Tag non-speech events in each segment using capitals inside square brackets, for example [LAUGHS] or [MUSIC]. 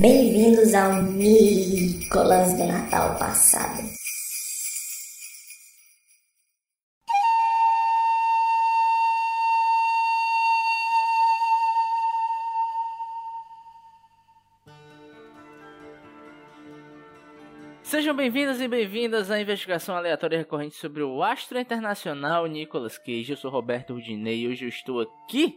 Bem-vindos ao Nicolas de Natal passado. Sejam bem-vindos e bem-vindas à investigação aleatória recorrente sobre o astro internacional Nicolas Cage. Eu sou Roberto Rudinei e hoje eu estou aqui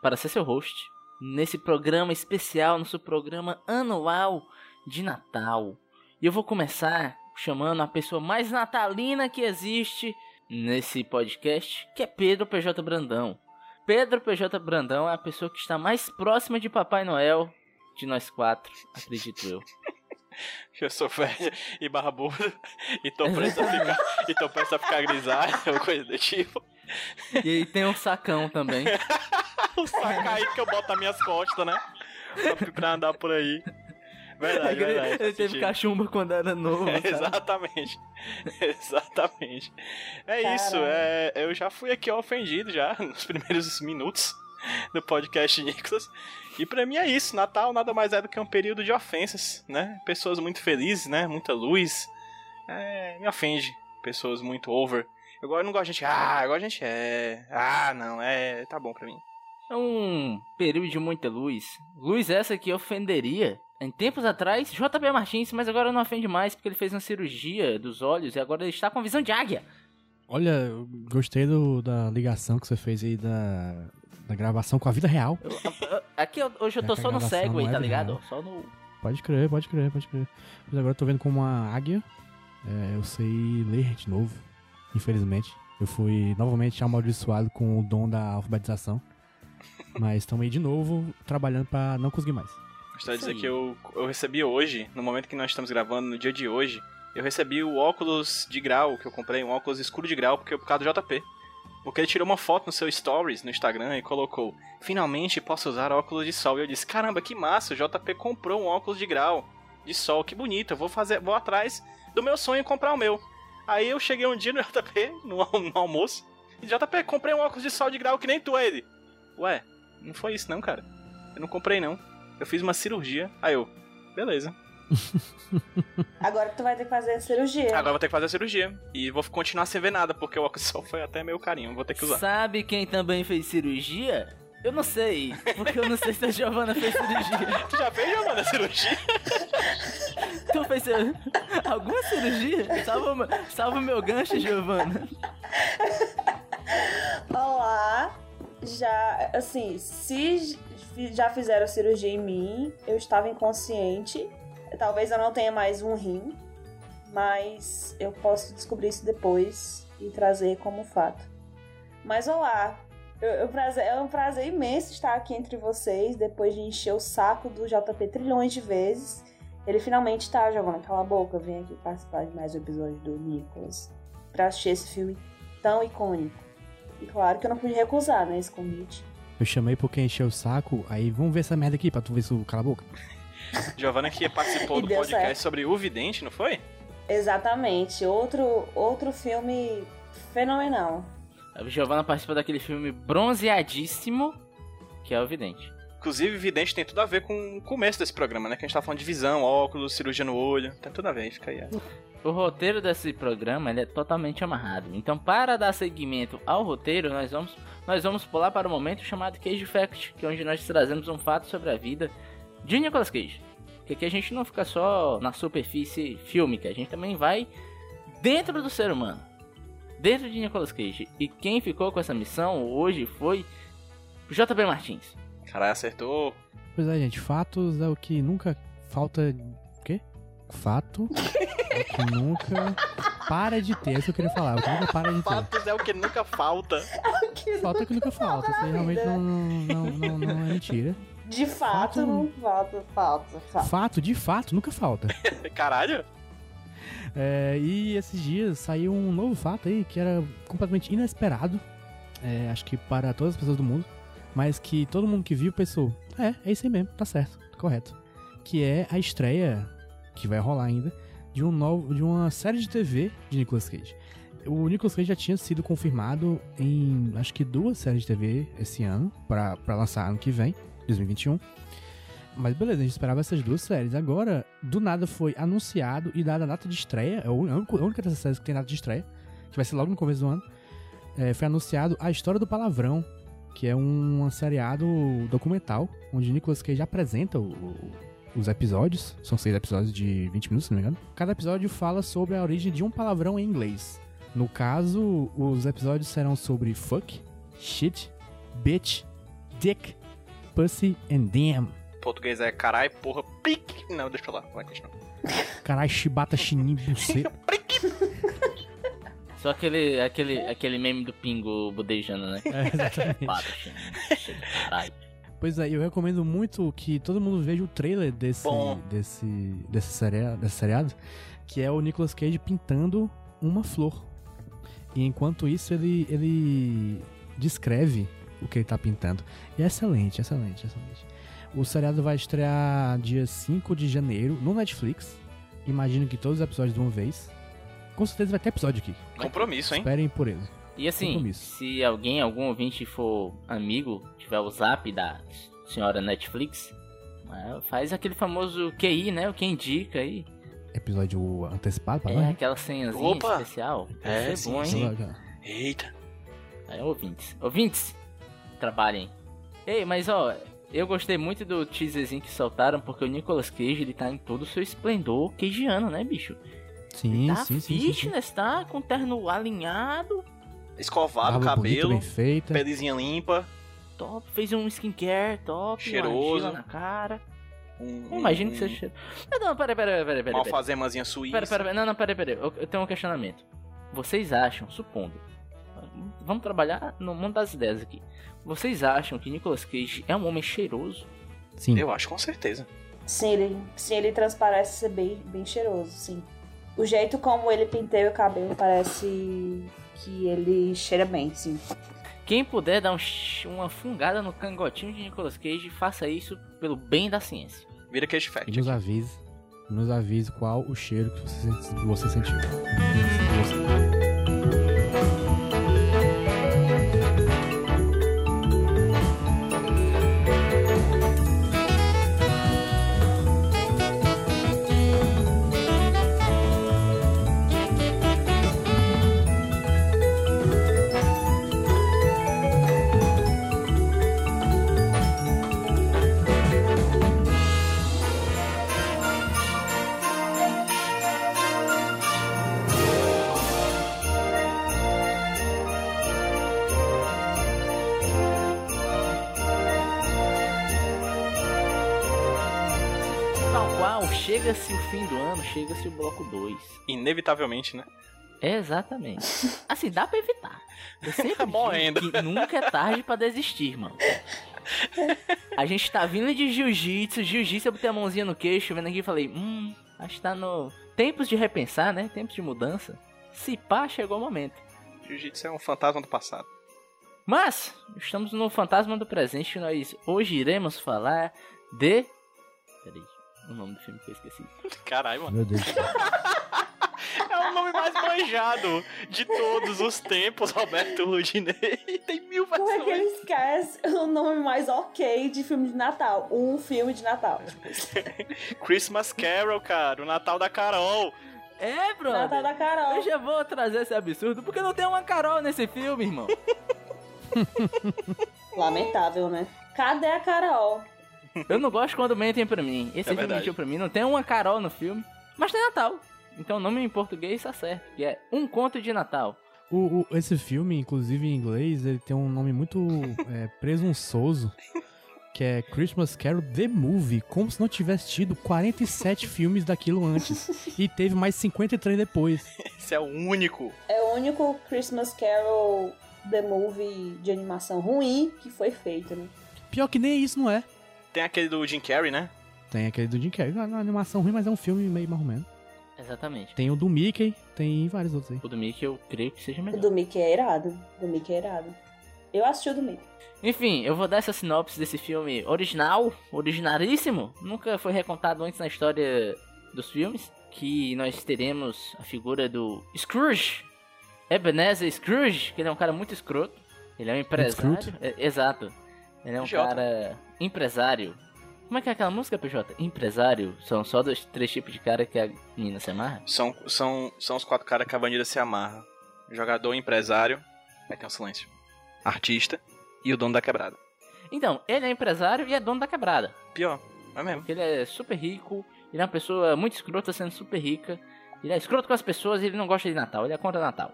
para ser seu host nesse programa especial, nosso programa anual de Natal. E eu vou começar chamando a pessoa mais natalina que existe nesse podcast, que é Pedro PJ Brandão. Pedro PJ Brandão é a pessoa que está mais próxima de Papai Noel de nós quatro, acredito eu. [LAUGHS] Eu sou velho e barbudo e tô prestes a ficar, e tô prestes a ficar grisalho ou [LAUGHS] coisa do tipo. E aí tem um sacão também. [LAUGHS] [LAUGHS] o saco aí que eu boto nas minhas costas, né? Pra, pra andar por aí. Verdade, ele, verdade. ele teve cachumba quando era novo. [LAUGHS] É, exatamente. [LAUGHS] Exatamente. É isso, é, eu já fui aqui ofendido já nos primeiros minutos do podcast Nicolas. E pra mim é isso, Natal nada mais é do que um período de ofensas, né? Pessoas muito felizes, né? Muita luz. É, me ofende. Pessoas muito over. Eu não gosto de gente, ah, agora a gente é. Ah, não, é. Tá bom pra mim. É um período de muita luz. Luz essa que ofenderia. Em tempos atrás, JP Martins, mas agora não ofende mais porque ele fez uma cirurgia dos olhos e agora ele está com visão de águia. Olha, eu gostei do- da ligação que você fez aí da, da gravação com a vida real. Eu- eu- Aqui eu- hoje eu tô É a só no Segway, não é tá ligado? real. Só no. Pode crer, pode crer, pode crer. Mas agora eu tô vendo como uma águia. É, eu sei ler de novo, infelizmente. Eu fui novamente amaldiçoado com o dom da alfabetização. Mas estamos aí de novo trabalhando pra não conseguir mais. Gostaria de dizer aí. que eu, eu recebi hoje, no momento que nós estamos gravando, no dia de hoje, eu recebi o óculos de grau que eu comprei, um óculos escuro de grau, porque por causa do JP. Porque ele tirou uma foto no seu stories no Instagram e colocou: Finalmente posso usar óculos de sol. E eu disse: Caramba, que massa, o JP comprou um óculos de grau de sol, que bonito, eu vou fazer, vou atrás do meu sonho e comprar o meu. Aí eu cheguei um dia no JP, no, [LAUGHS] no almoço, e JP, comprei um óculos de sol de grau que nem tu, ele. Ué, não foi isso não, cara. Eu não comprei não. Eu fiz uma cirurgia. Aí eu, beleza. [LAUGHS] Agora tu vai ter que fazer a cirurgia. Agora eu vou ter que fazer a cirurgia. E vou continuar sem ver nada, porque o sol foi até meu carinho. Vou ter que usar. Sabe quem também fez cirurgia? Eu não sei, porque eu não sei se a Giovana fez cirurgia. [LAUGHS] Tu já fez, Giovana, cirurgia? Tu fez alguma cirurgia? Salva, o meu- salva o meu gancho, Giovana. Olá. Já, assim, se já fizeram cirurgia em mim, eu estava inconsciente. Talvez eu não tenha mais um rim, mas eu posso descobrir isso depois e trazer como fato. Mas olá. Eu, eu prazer, é um prazer imenso estar aqui entre vocês depois de encher o saco do JP trilhões de vezes. Ele finalmente tá, Giovana, cala a boca, vem aqui participar de mais um episódio do Nicholas pra assistir esse filme tão icônico. E claro que eu não pude recusar, né, esse convite. Eu chamei porque encheu o saco, aí vamos ver essa merda aqui pra tu ver se o cala a boca. [LAUGHS] Giovana que participou do podcast certo. sobre o Vidente, não foi? Exatamente, outro, outro filme fenomenal. A Giovana participa daquele filme bronzeadíssimo, que é o Vidente. Inclusive, Vidente tem tudo a ver com o começo desse programa, né? Que a gente tá falando de visão, óculos, cirurgia no olho. Tem tudo a ver, fica aí. O roteiro desse programa ele é totalmente amarrado. Então, para dar seguimento ao roteiro, nós vamos, nós vamos pular para o momento chamado Cage Fact, que é onde nós trazemos um fato sobre a vida de Nicolas Cage. Porque aqui a gente não fica só na superfície fílmica, a gente também vai dentro do ser humano. Dentro de Nicolas Cage. E quem ficou com essa missão hoje foi JB Martins. Caralho, acertou. Pois é, gente, fatos é o que nunca falta. O quê? Fato é o que nunca para de ter. É isso que eu queria falar. O que nunca para de ter. Fatos é o que nunca falta. Falta é o que nunca falta. Isso aí realmente não, não, não, não, não é mentira. De fato, Fato- não falta, falta, falta. Fato, de fato, nunca falta. [LAUGHS] Caralho. É, e esses dias saiu um novo fato aí que era completamente inesperado. é, acho que para todas as pessoas do mundo. Mas que todo mundo que viu pensou: é, é isso aí mesmo, tá certo, correto. Que é a estreia, que vai rolar ainda, de, um novo, de uma série de TV de Nicolas Cage. O Nicolas Cage já tinha sido confirmado em acho que duas séries de TV esse ano, pra lançar ano que vem, 2021. Mas beleza, a gente esperava essas duas séries. Agora, do nada foi anunciado e dada a data de estreia, é a única, a única dessas séries que tem data de estreia, que vai ser logo no começo do ano. é, foi anunciado A História do Palavrão, que é um seriado documental, onde Nicolas Cage apresenta o- o- os episódios. São seis episódios de 20 minutos, se não me engano. Cada episódio fala sobre a origem de um palavrão em inglês. No caso, os episódios serão sobre fuck, shit, bitch, dick, pussy and damn. Português é carai, porra, pique. Não, deixa pra lá, vai continuar. Caralho, chibata, chinim, buceta. [LAUGHS] Só aquele, aquele, aquele meme do pingo budejando, né? [LAUGHS] É, exatamente. Caralho. Pois é, eu recomendo muito que todo mundo veja o trailer desse, Bom. desse, desse, seriado, desse seriado, que é o Nicolas Cage pintando uma flor. E enquanto isso, ele, ele descreve o que ele tá pintando. E é excelente, excelente, excelente. O seriado vai estrear dia 5 de janeiro no Netflix. Imagino que todos os episódios de uma vez. Com certeza vai ter episódio aqui. Compromisso, hein? Esperem por ele. E assim, Compromisso. se alguém, algum ouvinte for amigo, tiver o zap da senhora Netflix, é, faz aquele famoso QI, né? O que indica aí. Episódio antecipado pra É né? aquela senhazinha Opa! especial. É, sim, bom, hein? sim. Eita. É, ouvintes. Ouvintes, trabalhem. Ei, mas ó, eu gostei muito do teaserzinho que soltaram, porque o Nicolas Cage, ele tá em todo o seu esplendor cageano, né, bicho? Sim, tá sim, sim, sim, sim. fitness, tá com terno alinhado, Escovado, bonita, cabelo, feita. pelizinha limpa. top, fez um skincare top, Cheiroso. uma na cara. Um, Eu imagino que um- seja cheiro. Não, não, peraí, peraí, peraí, Uma peraí. peraí. alfazemazinha suíça. Pera, pera, pera, não, não, peraí, peraí. Eu, eu tenho um questionamento. Vocês acham, supondo, vamos trabalhar no mundo das ideias aqui. Vocês acham que Nicolas Cage é um homem cheiroso? Sim. Eu acho com certeza. Sim, ele, sim, ele transparece ser bem, bem cheiroso, sim. O jeito como ele penteia o cabelo parece que ele cheira bem, sim. Quem puder dar um uma fungada no cangotinho de Nicolas Cage, faça isso pelo bem da ciência. Vira queijo fact. E nos avise, nos avise qual o cheiro que você, você sentiu. Você- chega-se o fim do ano, chega-se o bloco 2. Inevitavelmente, né? Exatamente. [LAUGHS] Assim, dá pra evitar. Eu [LAUGHS] sempre Tá digo morrendo. que nunca é tarde pra desistir, mano. A gente tá vindo de jiu-jitsu, jiu-jitsu, eu botei a mãozinha no queixo, vendo aqui e falei, hum, acho que tá no... Tempos de repensar, né? Tempos de mudança. Se pá, chegou o momento. Jiu-jitsu é um fantasma do passado. Mas, estamos no Fantasma do Presente, nós hoje iremos falar de... O nome do filme que eu esqueci. [LAUGHS] Caralho, mano. Meu Deus. É o nome mais manjado de todos os tempos, Roberto Rudinei. [LAUGHS] Tem mil Como é que ele versões. esquece o nome mais ok de filme de Natal? Um filme de Natal. Christmas Carol, cara. O Natal da Carol. É, brother. Natal da Carol. Eu já vou trazer esse absurdo, porque não tem uma Carol nesse filme, irmão. [LAUGHS] Lamentável, né? Cadê a Carol? Eu não gosto quando mentem pra mim. Esse É filme verdade. mentiu pra mim. Não tem uma Carol no filme, mas tem Natal. Então o nome em português tá certo, que é Um Conto de Natal. O, o- esse filme, inclusive em inglês, ele tem um nome muito é, presunçoso, que é Christmas Carol The Movie, como se não tivesse tido 47 filmes daquilo antes. E teve mais 53 depois. Esse é o único. É o único Christmas Carol The Movie de animação ruim que foi feito, né? Pior que nem isso não é. Tem aquele do Jim Carrey, né? Tem aquele do Jim Carrey. Não é uma animação ruim, mas é um filme meio mais ou menos. Exatamente. Tem o do Mickey, tem vários outros aí. O do Mickey eu creio que seja O melhor. do Mickey é irado. O do Mickey é irado. Eu assisti o do Mickey. Enfim, eu vou dar essa sinopse desse filme original, originaríssimo. Nunca foi recontado antes na história dos filmes. Que nós teremos a figura do Scrooge. Ebenezer Scrooge, que ele é um cara muito escroto. Ele é um empresário. escroto? É, exato. Ele é um PJ. cara empresário. Como é que é aquela música, PJ? Empresário. São só dois, três tipos de cara que a menina se amarra? São, são, são os quatro caras que a Vanilla se amarra. Jogador, empresário. Aí tem um silêncio. Artista e o dono da quebrada. Então, ele é empresário e é dono da quebrada. Pior, é mesmo. Porque ele é super rico, ele é uma pessoa muito escrota sendo super rica. Ele é escroto com as pessoas e ele não gosta de Natal, ele é contra Natal.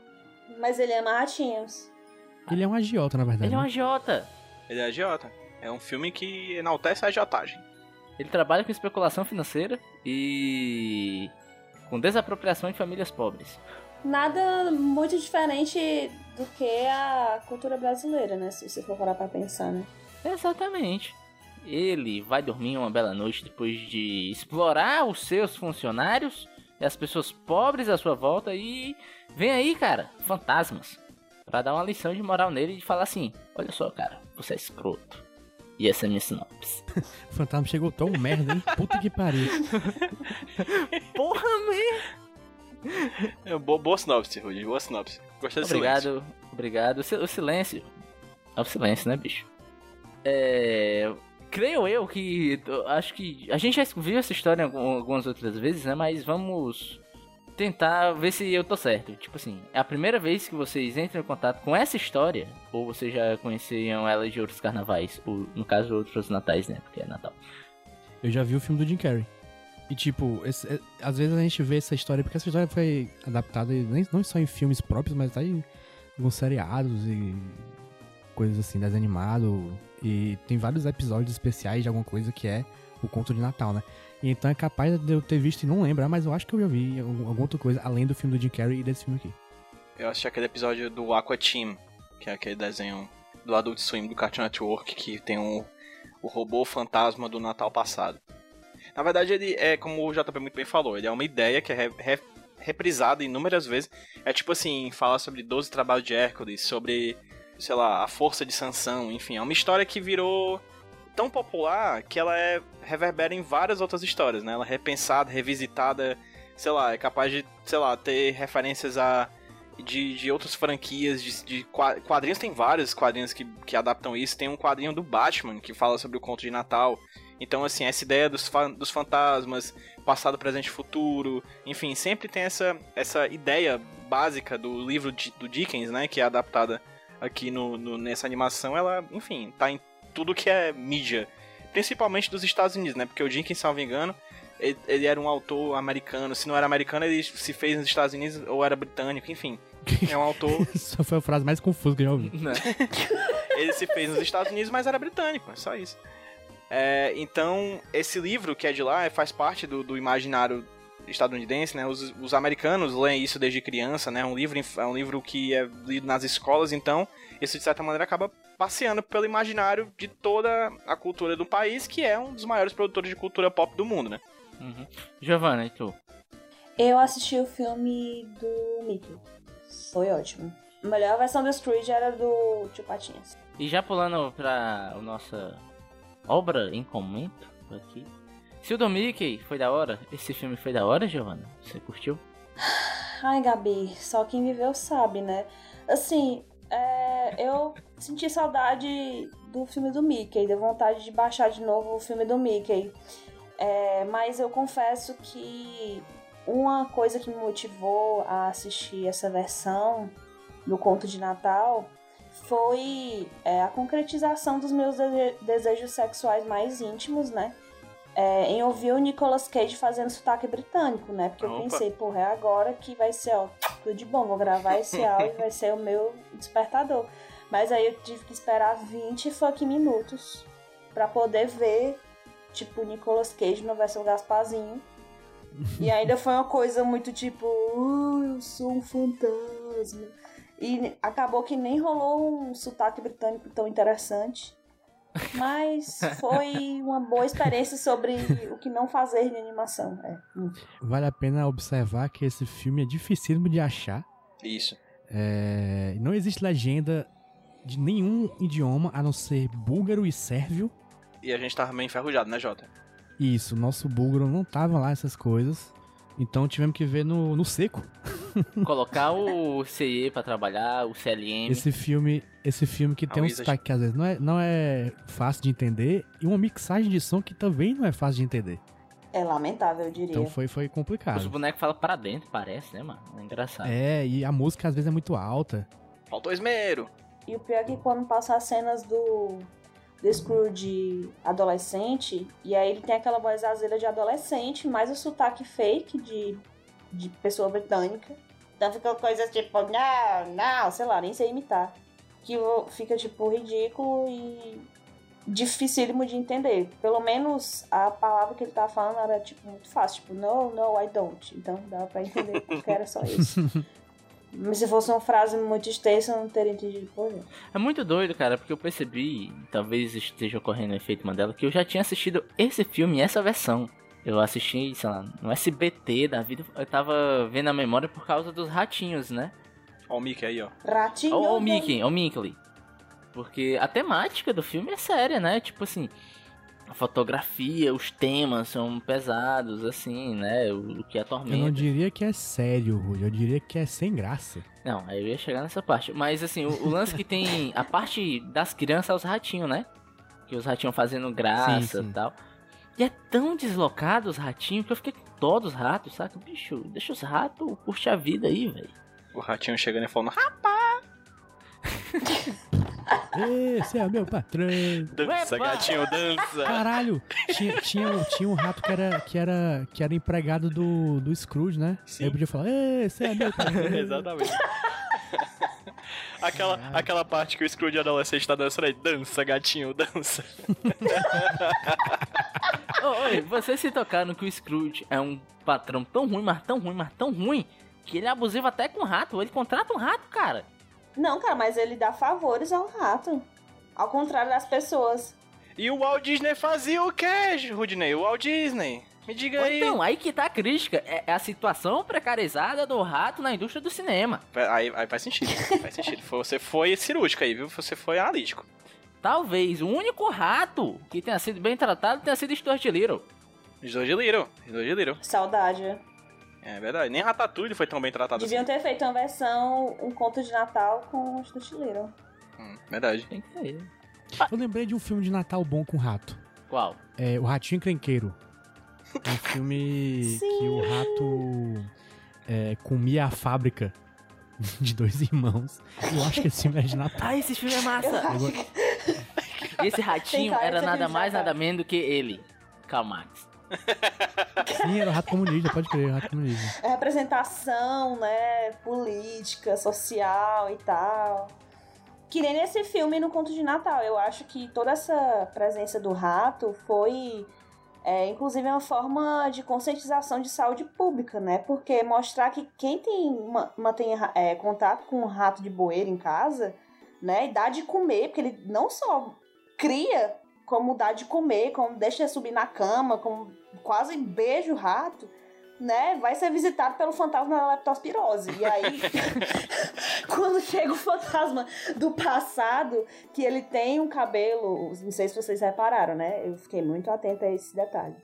Mas ele ama ratinhos. Ele é um agiota, na verdade. Ele é um né? agiota. Ele é agiota. É um filme que enaltece a agiotagem. Ele trabalha com especulação financeira e com desapropriação de famílias pobres. Nada muito diferente do que a cultura brasileira, né? Se você for parar pra pensar, né? Exatamente. Ele vai dormir uma bela noite depois de explorar os seus funcionários e as pessoas pobres à sua volta e vem aí, cara, fantasmas. Pra dar uma lição de moral nele e falar assim: Olha só, cara, você é escroto. E essa é a minha sinopse. O [LAUGHS] fantasma chegou tão merda, hein? Puta que pariu. [LAUGHS] Porra, man! É, boa, boa sinopse, Rudy. Boa sinopse. Gostei do silêncio. Obrigado, obrigado. O sil- O silêncio. É o silêncio, né, bicho? É. Creio eu que. Acho que. A gente já viu essa história algum- algumas outras vezes, né? Mas vamos tentar ver se eu tô certo. Tipo assim, é a primeira vez que vocês entram em contato com essa história? Ou vocês já conheciam ela de outros carnavais? Ou, no caso, outros natais, né? Porque é Natal. Eu já vi o filme do Jim Carrey. E tipo, esse- é- às vezes a gente vê essa história, porque essa história foi adaptada nem, não só em filmes próprios, mas tá em alguns seriados e coisas assim, desenho. E tem vários episódios especiais de alguma coisa que é o conto de Natal, né? Então é capaz de eu ter visto e não lembrar, mas eu acho que eu já vi algum- alguma outra coisa além do filme do Jim Carrey e desse filme aqui. Eu assisti aquele episódio do Aqua Team, que é aquele desenho do Adult Swim do Cartoon Network, que tem um, o robô fantasma do Natal passado. Na verdade, ele é, como o JP muito bem falou, ele é uma ideia que é re- re- reprisada inúmeras vezes. É tipo assim, falar sobre 12 trabalhos de Hércules, sobre, sei lá, a força de Sansão, enfim, é uma história que virou tão popular que ela é reverbera em várias outras histórias, né? Ela é repensada, revisitada, sei lá, é capaz de, sei lá, ter referências a de, de outras franquias, de, de qua- quadrinhos, tem vários quadrinhos que, que adaptam isso. Tem um quadrinho do Batman que fala sobre o conto de Natal. Então, assim, essa ideia dos, fa- dos fantasmas, passado, presente e futuro, enfim, sempre tem essa, essa ideia básica do livro de- do Dickens, né, que é adaptada aqui no, no- nessa animação. Ela, enfim, tá em tudo que é mídia, principalmente dos Estados Unidos, né, porque o Dickens, salvo engano, ele, ele era um autor americano. Se não era americano, ele se fez nos Estados Unidos ou era britânico, enfim. É um autor. [LAUGHS] Essa foi a frase mais confusa que eu já ouvi. Né? [LAUGHS] ele se fez nos Estados Unidos, mas era britânico, é só isso. É, então, esse livro que é de lá faz parte do, do imaginário estadunidense, né? Os, os americanos leem isso desde criança, né? É um livro, é um livro que é lido nas escolas, então isso de certa maneira acaba passeando pelo imaginário de toda a cultura do país, que é um dos maiores produtores de cultura pop do mundo, né? Uhum. Giovanna, e tu? Eu assisti o filme do Mickey. Foi ótimo. A melhor versão do Scrooge era do Tio Patinhas. E já pulando pra nossa obra em comento aqui. Se o do Mickey foi da hora, esse filme foi da hora, Giovanna? Você curtiu? Ai, Gabi, só quem viveu sabe, né? Assim, é, eu senti saudade do filme do Mickey, deu vontade de baixar de novo o filme do Mickey. É, mas eu confesso que uma coisa que me motivou a assistir essa versão do Conto de Natal foi é, a concretização dos meus dese- desejos sexuais mais íntimos, né? É, em ouvir o Nicolas Cage fazendo sotaque britânico, né? Porque eu Opa. pensei, porra, é agora que vai ser, ó, tudo de bom, vou gravar esse [LAUGHS] áudio, vai ser o meu despertador. Mas aí eu tive que esperar 20 fucking minutos pra poder ver, tipo, Nicolas Cage no versão Gasparzinho. E ainda foi uma coisa muito tipo, "Oh, eu sou um fantasma. E acabou que nem rolou um sotaque britânico tão interessante. Mas foi uma boa experiência sobre o que não fazer de animação. É. Vale a pena observar que esse filme é dificílimo de achar. Isso. É, não existe legenda de nenhum idioma a não ser búlgaro e sérvio. E a gente tava meio enferrujado, né, Jota? Isso, nosso búlgaro não tava lá essas coisas. Então tivemos que ver no, no seco. Colocar o CE pra trabalhar, o CLM. Esse filme, esse filme que A tem um sotaque que às vezes não é, não é fácil de entender e uma mixagem de som que também não é fácil de entender. É lamentável, eu diria. Então foi, foi Os complicado. bonecos falam pra dentro, parece, né, mano? É engraçado. É, e a música às vezes é muito alta. Faltou esmero. E o pior é que quando passa as cenas do, do Scrooge adolescente, e aí ele tem aquela voz azeda de adolescente, mais o sotaque fake de, de pessoa britânica. Então fica coisas tipo, não, não, sei lá, nem sei imitar. Que fica, tipo, ridículo e dificílimo de entender. Pelo menos a palavra que ele tava falando era, tipo, muito fácil. Tipo, no, no, I don't. Então dava pra entender que [LAUGHS] era só isso. Mas se fosse uma frase muito extensa, eu não teria entendido por. É muito doido, cara, porque eu percebi, talvez esteja ocorrendo o efeito Mandela, que eu já tinha assistido esse filme, essa versão. Eu assisti, sei lá, no SBT da vida, eu tava vendo a memória por causa dos ratinhos, né? Ó o Mickey aí, ó. Ratinho. Ou o né? Mickey, ou Minkley. Porque a temática do filme é séria, né? Tipo assim, a fotografia, os temas são pesados, assim, né? O, o que Eu não atormenta. diria que é sério, Rui. Eu diria que é sem graça. Não, aí eu ia chegar nessa parte. Mas assim, o, o lance que tem a parte das crianças é os ratinhos, né? Que os ratinhos fazendo graça Sim, sim. e tal. E é tão deslocado os ratinhos que eu fiquei com dó dos ratos, saca? Bicho, deixa os ratos curtir a vida aí, velho. O ratinho chegando e falando, rapaz, Esse é meu patrão. dança, Uepa! gatinho, dança. Caralho, tinha, tinha, tinha um rato que era, que era, que era empregado do, do Scrooge, né? Sim. Aí eu podia falar, esse é meu patrão. [LAUGHS] Exatamente. Aquela, aquela parte que o Scrooge adolescente tá dançando aí, dança, gatinho, dança. [LAUGHS] Oi, vocês se tocaram que o Scrooge é um patrão tão ruim, mas tão ruim, mas tão ruim, que ele é abusivo até com rato. Ele contrata um rato, cara. Não, cara, mas ele dá favores ao rato. Ao contrário das pessoas. E o Walt Disney fazia o que, Rudney? O Walt Disney. Me diga Ou aí. então, aí que tá a crítica. É é a situação precarizada do rato na indústria do cinema. Aí, aí faz sentido. faz sentido. Você foi cirúrgico aí, viu? Você foi analítico. Talvez o único rato que tenha sido bem tratado tenha sido Stuart Little. De Little. De Little. Saudade. né? É verdade. Nem Ratatouille foi tão bem tratado Deviam assim. ter feito uma versão, um conto de Natal com o Stuart Little. Hum, verdade. Tem que ser. Eu lembrei de um filme de Natal bom com rato. Qual? É O Ratinho Encrenqueiro. Um filme Sim. que o rato é, comia a fábrica de dois irmãos. Eu acho que esse filme é de Natal. Ah, esse filme é massa. Agora- Esse ratinho Tem era nada mais, nada menos do que ele. Karl Marx. Sim, era o rato comunista, pode crer, o rato comunista. É representação, né? Política, social e tal. Que nem nesse filme no Conto de Natal. Eu acho que toda essa presença do rato foi, é, inclusive, uma forma de conscientização de saúde pública, né? Porque mostrar que quem tem ma- mantém é, contato com um rato de bueiro em casa, né? E dá de comer, porque ele não só cria, como dá de comer, como deixa subir na cama, como quase beija o rato né, vai ser visitado pelo fantasma da leptospirose. E aí, [LAUGHS] [LAUGHS] quando chega o fantasma do passado, que ele tem um cabelo, não sei se vocês repararam, né? Eu fiquei muito atenta a esse detalhe.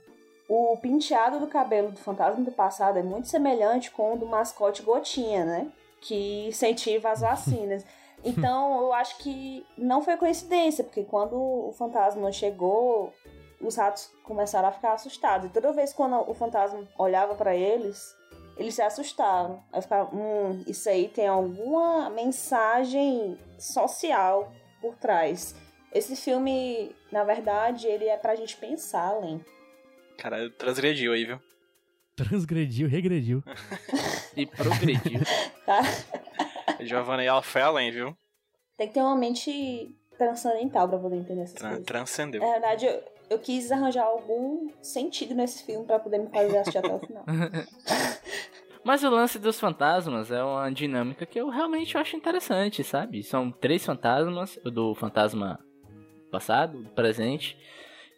O penteado do cabelo do fantasma do passado é muito semelhante com o do mascote Gotinha, né? Que incentiva as vacinas. [LAUGHS] Então, eu acho que não foi coincidência, porque quando o fantasma chegou, os ratos começaram a ficar assustados. E toda vez quando o fantasma olhava pra eles, eles se assustavam. Aí ficava, hum, isso aí tem alguma mensagem social por trás. Esse filme, na verdade, ele é pra gente pensar além. Cara, transgrediu aí, viu? [LAUGHS] Transgrediu, regrediu. [LAUGHS] E progrediu. Tá? Giovanna aí, ela foi além, viu? Tem que ter uma mente transcendental pra poder entender essas Tran- coisas. transcendeu. Na verdade, eu, eu quis arranjar algum sentido nesse filme pra poder me fazer assistir até o final. [LAUGHS] Mas o lance dos fantasmas é uma dinâmica que eu realmente acho interessante, sabe? São três fantasmas, o do fantasma passado, do presente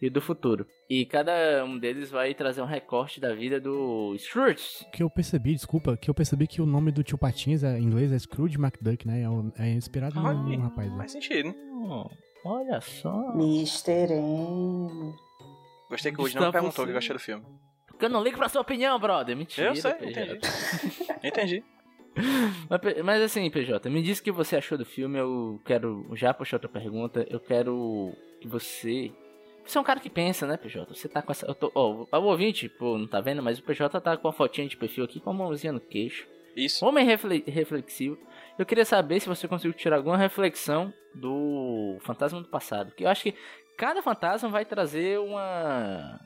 e do futuro. E cada um deles vai trazer um recorte da vida do Scrooge. Que eu percebi, desculpa, que eu percebi que o nome do tio Patinhas é, em inglês é Scrooge McDuck, né? É, é inspirado Ah, num rapaz. né? Faz sentido. Hum, olha só. Mr. M. Gostei que o Woody não perguntou o você- que gostou do filme. Porque eu não ligo pra sua opinião, brother. Mentira. Eu sei, PJ. entendi. [LAUGHS] Entendi. Mas, mas assim, PJ, me diz o que você achou do filme. Eu quero já puxar outra pergunta. Eu quero que você. Você é um cara que pensa, né, PJ? Você tá com essa. Eu tô... Ó, o ouvinte, pô, não tá vendo, mas o PJ tá com a fotinha de perfil aqui com a mãozinha no queixo. Isso. Homem refle- reflexivo. Eu queria saber se você conseguiu tirar alguma reflexão do Fantasma do Passado. Que eu acho que cada fantasma vai trazer uma.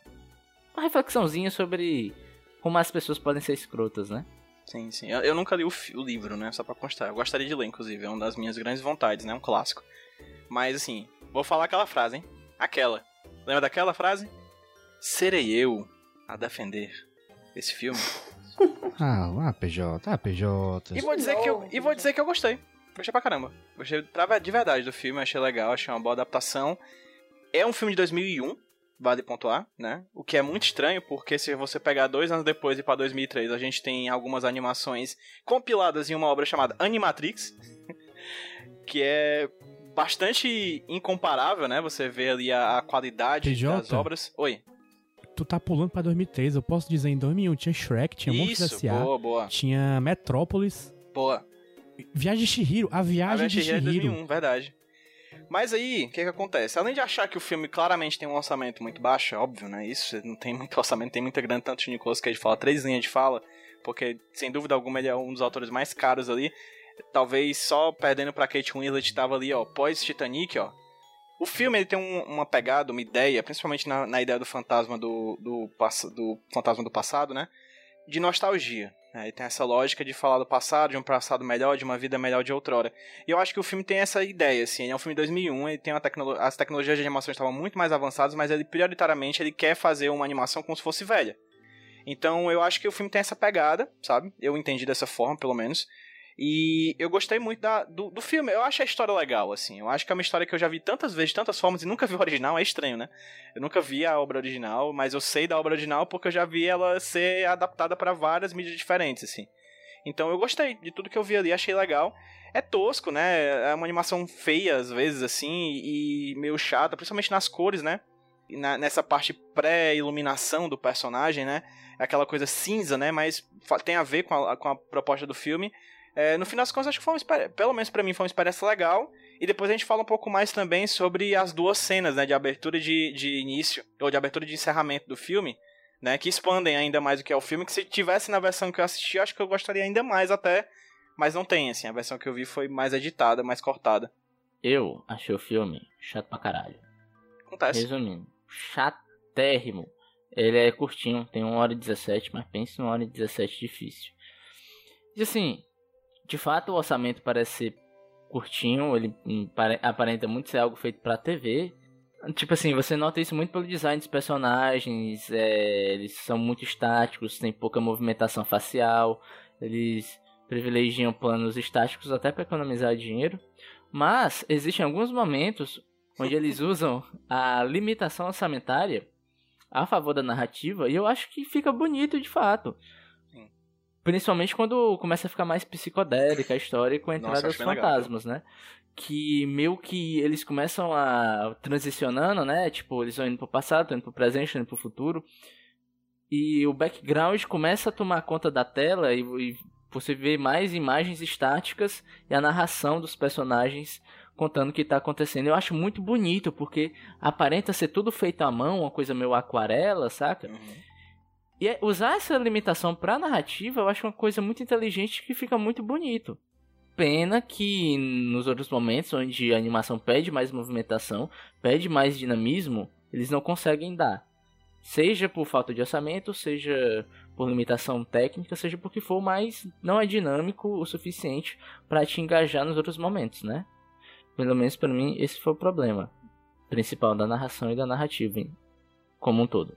Uma reflexãozinha sobre como as pessoas podem ser escrotas, né? Sim, sim. Eu, eu nunca li o, o livro, né? Só pra constar. Eu gostaria de ler, inclusive. É uma das minhas grandes vontades, né? Um clássico. Mas, assim, vou falar aquela frase, hein? Aquela. Lembra daquela frase? Serei eu a defender esse filme. [LAUGHS] Ah, PJ, ah, PJ. E vou dizer que eu, e vou dizer que eu gostei. Gostei pra caramba. Gostei de verdade do filme, achei legal, achei uma boa adaptação. É um filme de 2001, vale pontuar, né? O que é muito estranho, porque se você pegar dois anos depois e pra 2003, a gente tem algumas animações compiladas em uma obra chamada Animatrix, [LAUGHS] que é bastante incomparável, né? Você vê ali a, a qualidade PJ? das obras. Oi. Tu tá pulando pra 2003, eu posso dizer, em 2001 tinha Shrek, tinha Monstros Isso, S.A., boa, boa. tinha Metrópolis, Boa. Viagem de Shihiro, a A Viagem de Viagem de Shihiro. 2001, verdade. Mas aí, o que que acontece? Além de achar que o filme claramente tem um orçamento muito baixo, é óbvio, né? Isso, não tem muito orçamento, tem muita grana, tanto o Nicolas Cage fala três linhas de fala, porque, sem dúvida alguma, ele é um dos autores mais caros ali. Talvez só perdendo pra Kate Winslet tava ali, ó, pós-Titanic, ó. O filme ele tem um- uma pegada, uma ideia, principalmente na, na ideia do fantasma do, do, pass- do fantasma do passado, né? De nostalgia. né? Tem essa lógica de falar do passado, de um passado melhor, de uma vida melhor de outrora. E eu acho que o filme tem essa ideia, assim. Ele é um filme de 2001, ele tem uma tecnolo... as tecnologias de animação estavam muito mais avançadas, mas ele prioritariamente ele quer fazer uma animação como se fosse velha. Então eu acho que o filme tem essa pegada, sabe? Eu entendi dessa forma, pelo menos. E eu gostei muito da, do, do filme. Eu acho a história legal, assim. Eu acho que é uma história que eu já vi tantas vezes, tantas formas, e nunca vi o original. É estranho, né? Eu nunca vi a obra original, mas eu sei da obra original porque eu já vi ela ser adaptada para várias mídias diferentes, assim. Então eu gostei de tudo que eu vi ali, achei legal. É tosco, né? É uma animação feia às vezes, assim, e meio chata, principalmente nas cores, né? Na- nessa parte pré-iluminação do personagem, né? É Aquela coisa cinza, né? Mas tem a ver com a, com a proposta do filme. É, no final das contas, acho que foi uma pelo menos pra mim, foi uma experiência legal. E depois a gente fala um pouco mais também sobre as duas cenas, né? De abertura de, de início, ou de abertura de encerramento do filme, né? Que expandem ainda mais o que é o filme. Que se tivesse na versão que eu assisti, acho que eu gostaria ainda mais até. Mas não tem, assim. A versão que eu vi foi mais editada, mais cortada. Eu achei o filme chato pra caralho. Acontece. Resumindo, chatérrimo. Ele é curtinho, tem 1 hora e 17, mas pense 1 hora e 17 difícil. E assim, de fato o orçamento parece ser curtinho, ele hum, pare- aparenta muito ser algo feito pra TV. Tipo assim, você nota isso muito pelo design dos personagens, é, eles são muito estáticos, tem pouca movimentação facial, eles privilegiam planos estáticos até para economizar dinheiro. Mas existem alguns momentos onde eles [LAUGHS] usam a limitação orçamentária a favor da narrativa e eu acho que fica bonito de fato. Principalmente quando começa a ficar mais psicodélica a história com a Nossa, entrada acho dos bem legal. fantasmas, né? Que meio que eles começam a transicionando, né? Tipo, eles vão indo pro passado, estão indo pro presente, estão indo pro futuro. E o background começa a tomar conta da tela e, e você vê mais imagens estáticas e a narração dos personagens contando o que tá acontecendo. Eu acho muito bonito, porque aparenta ser tudo feito à mão, uma coisa meio aquarela, saca? Uhum. E é- usar essa limitação pra narrativa, eu acho uma coisa muito inteligente que fica muito bonito. Pena que nos outros momentos, onde a animação pede mais movimentação, pede mais dinamismo, eles não conseguem dar. Seja por falta de orçamento, seja por limitação técnica, seja porque for, mas não é dinâmico o suficiente pra te engajar nos outros momentos, né? Pelo menos pra mim, esse foi o problema principal da narração e da narrativa, como um todo.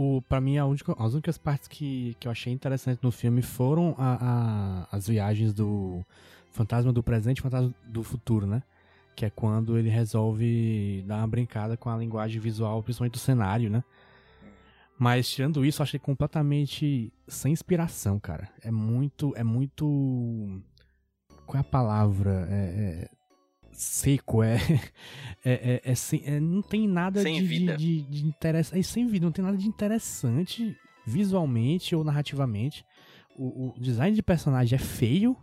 O, pra mim, única- as únicas partes que, que eu achei interessante no filme foram a- a- as viagens do fantasma do presente e fantasma do futuro, né? que é quando ele resolve dar uma brincada com a linguagem visual, principalmente do cenário, né? Mas tirando isso, eu achei completamente sem inspiração, cara. É muito, é muito qual é a palavra? É, é seco, é, [LAUGHS] é, é, é, sem, é, não tem nada Sem de, vida. de, de, de interessante. É sem vida, não tem nada de interessante visualmente ou narrativamente. O, o design de personagem é feio,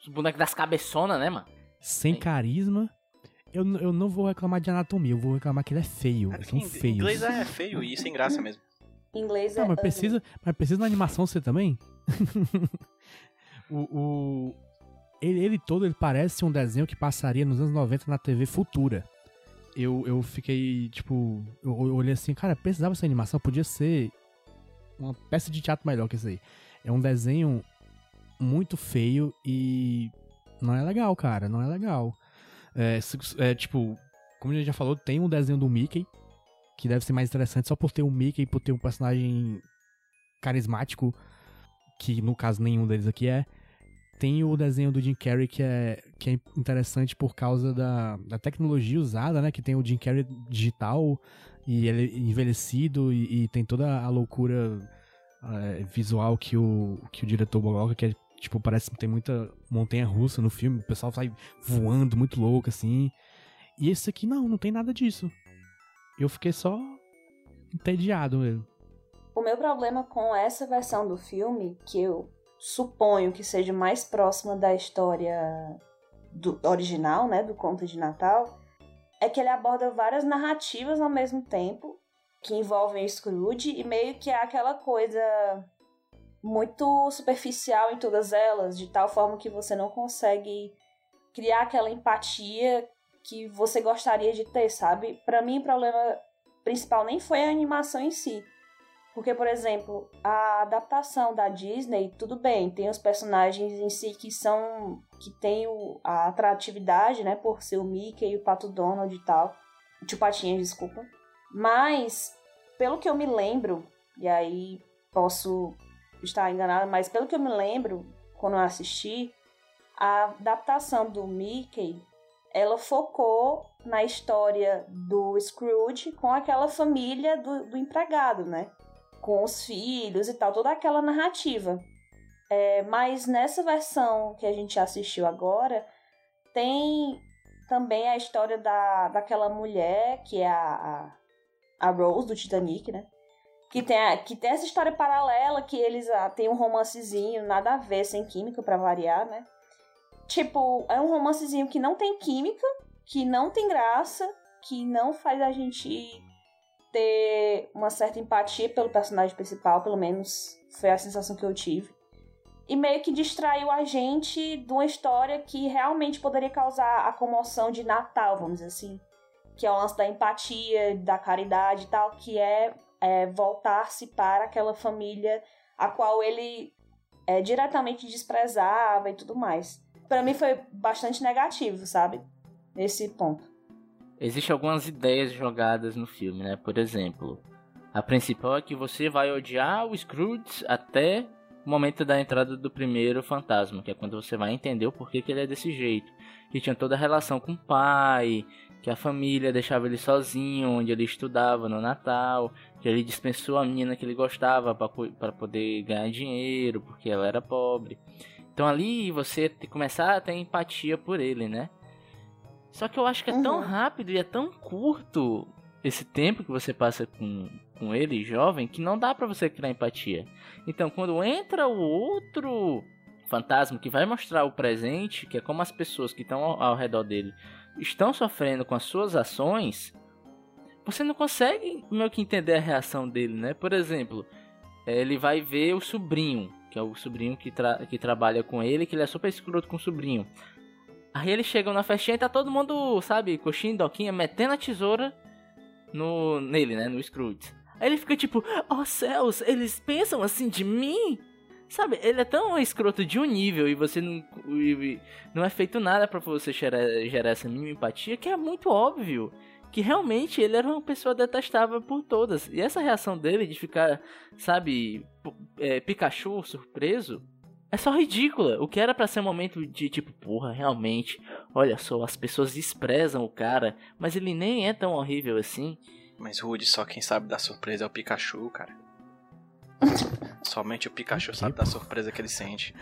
Os bonecos das cabeçonas, né, mano? sem Sim. carisma. Eu, eu não vou reclamar de anatomia, eu vou reclamar que ele é feio. É porque são em feios. inglês é feio e sem graça [LAUGHS] mesmo. Em inglês é. Não, mas ugly. precisa, mas precisa na animação ser também? [LAUGHS] o, o- ele, ele todo ele parece um desenho que passaria nos anos 90 na TV futura. Eu, eu fiquei, tipo, eu, eu olhei assim, cara, precisava essa animação, podia ser uma peça de teatro melhor que isso aí. É um desenho muito feio e não é legal, cara, não é legal. É, é, tipo, como a gente já falou, tem um desenho do Mickey, que deve ser mais interessante só por ter um Mickey, por ter um personagem carismático, que no caso nenhum deles aqui é. Tem o desenho do Jim Carrey que é, que é interessante por causa da, da tecnologia usada, né? Que tem o Jim Carrey digital e ele é envelhecido e, e tem toda a loucura é, visual que o, que o diretor coloca, que é, tipo, parece que tem muita montanha russa no filme, o pessoal sai voando muito louco, assim. E esse aqui não, não tem nada disso. Eu fiquei só entediado mesmo. O meu problema com essa versão do filme, que eu suponho que seja mais próxima da história do original, né, do conto de Natal, é que ele aborda várias narrativas ao mesmo tempo que envolvem Scrooge e meio que é aquela coisa muito superficial em todas elas, de tal forma que você não consegue criar aquela empatia que você gostaria de ter, sabe? Pra mim, o problema principal nem foi a animação em si. Porque, por exemplo, a adaptação da Disney, tudo bem, tem os personagens em si que são. que tem o, a atratividade, né? Por ser o Mickey e o Pato Donald e tal. Tio Patinhas, desculpa. Mas, pelo que eu me lembro, e aí posso estar enganada, mas pelo que eu me lembro, quando eu assisti, a adaptação do Mickey ela focou na história do Scrooge com aquela família do, do empregado, né? Com os filhos e tal, toda aquela narrativa. É, mas nessa versão que a gente assistiu agora, tem também a história da, daquela mulher que é a, a, Rose do Titanic, né? Que tem, a- que tem essa história paralela que eles ah, têm um romancezinho, nada a ver, sem química pra variar, né? Tipo, é um romancezinho que não tem química, que não tem graça, que não faz a gente ter uma certa empatia pelo personagem principal, pelo menos foi a sensação que eu tive. E meio que distraiu a gente de uma história que realmente poderia causar a comoção de Natal, vamos dizer assim. Que é o lance da empatia, da caridade e tal, que é, é voltar-se para aquela família a qual ele é, diretamente desprezava e tudo mais. Pra mim foi bastante negativo, sabe? Nesse ponto. Existem algumas ideias jogadas no filme, né? Por exemplo, a principal é que você vai odiar o Scrooge até o momento da entrada do primeiro fantasma, que é quando você vai entender o porquê que ele é desse jeito. Que tinha toda a relação com o pai, que a família deixava ele sozinho, onde ele estudava no Natal, que ele dispensou a menina que ele gostava para poder ganhar dinheiro, porque ela era pobre. Então ali você começar a ter empatia por ele, né? Só que eu acho que é tão Uhum. rápido e é tão curto esse tempo que você passa com, com ele, jovem, que não dá pra você criar empatia. Então, quando entra o outro fantasma que vai mostrar o presente, que é como as pessoas que estão ao, ao redor dele estão sofrendo com as suas ações, você não consegue meio que entender a reação dele, né? Por exemplo, eh, ele vai ver o sobrinho, que é o sobrinho que, tra que trabalha com ele, que ele é super escroto com o sobrinho. Aí eles chegam na festinha e tá todo mundo, sabe, coxinha doquinha, metendo a tesoura no nele, né, no Scrooge. Aí ele fica tipo, oh céus, eles pensam assim de mim? Sabe, ele é tão escroto de um nível e você não, e- não é feito nada pra você gerar, gerar essa mínima empatia que é muito óbvio que realmente ele era uma pessoa detestável por todas. E essa reação dele de ficar, sabe, é, Pikachu surpreso, é só ridícula. O que era pra ser um momento de tipo, porra, realmente, olha só, as pessoas desprezam o cara, mas ele nem é tão horrível assim. Mas Rude, só quem sabe da surpresa é o Pikachu, cara. [LAUGHS] Somente o Pikachu sabe da surpresa que ele sente.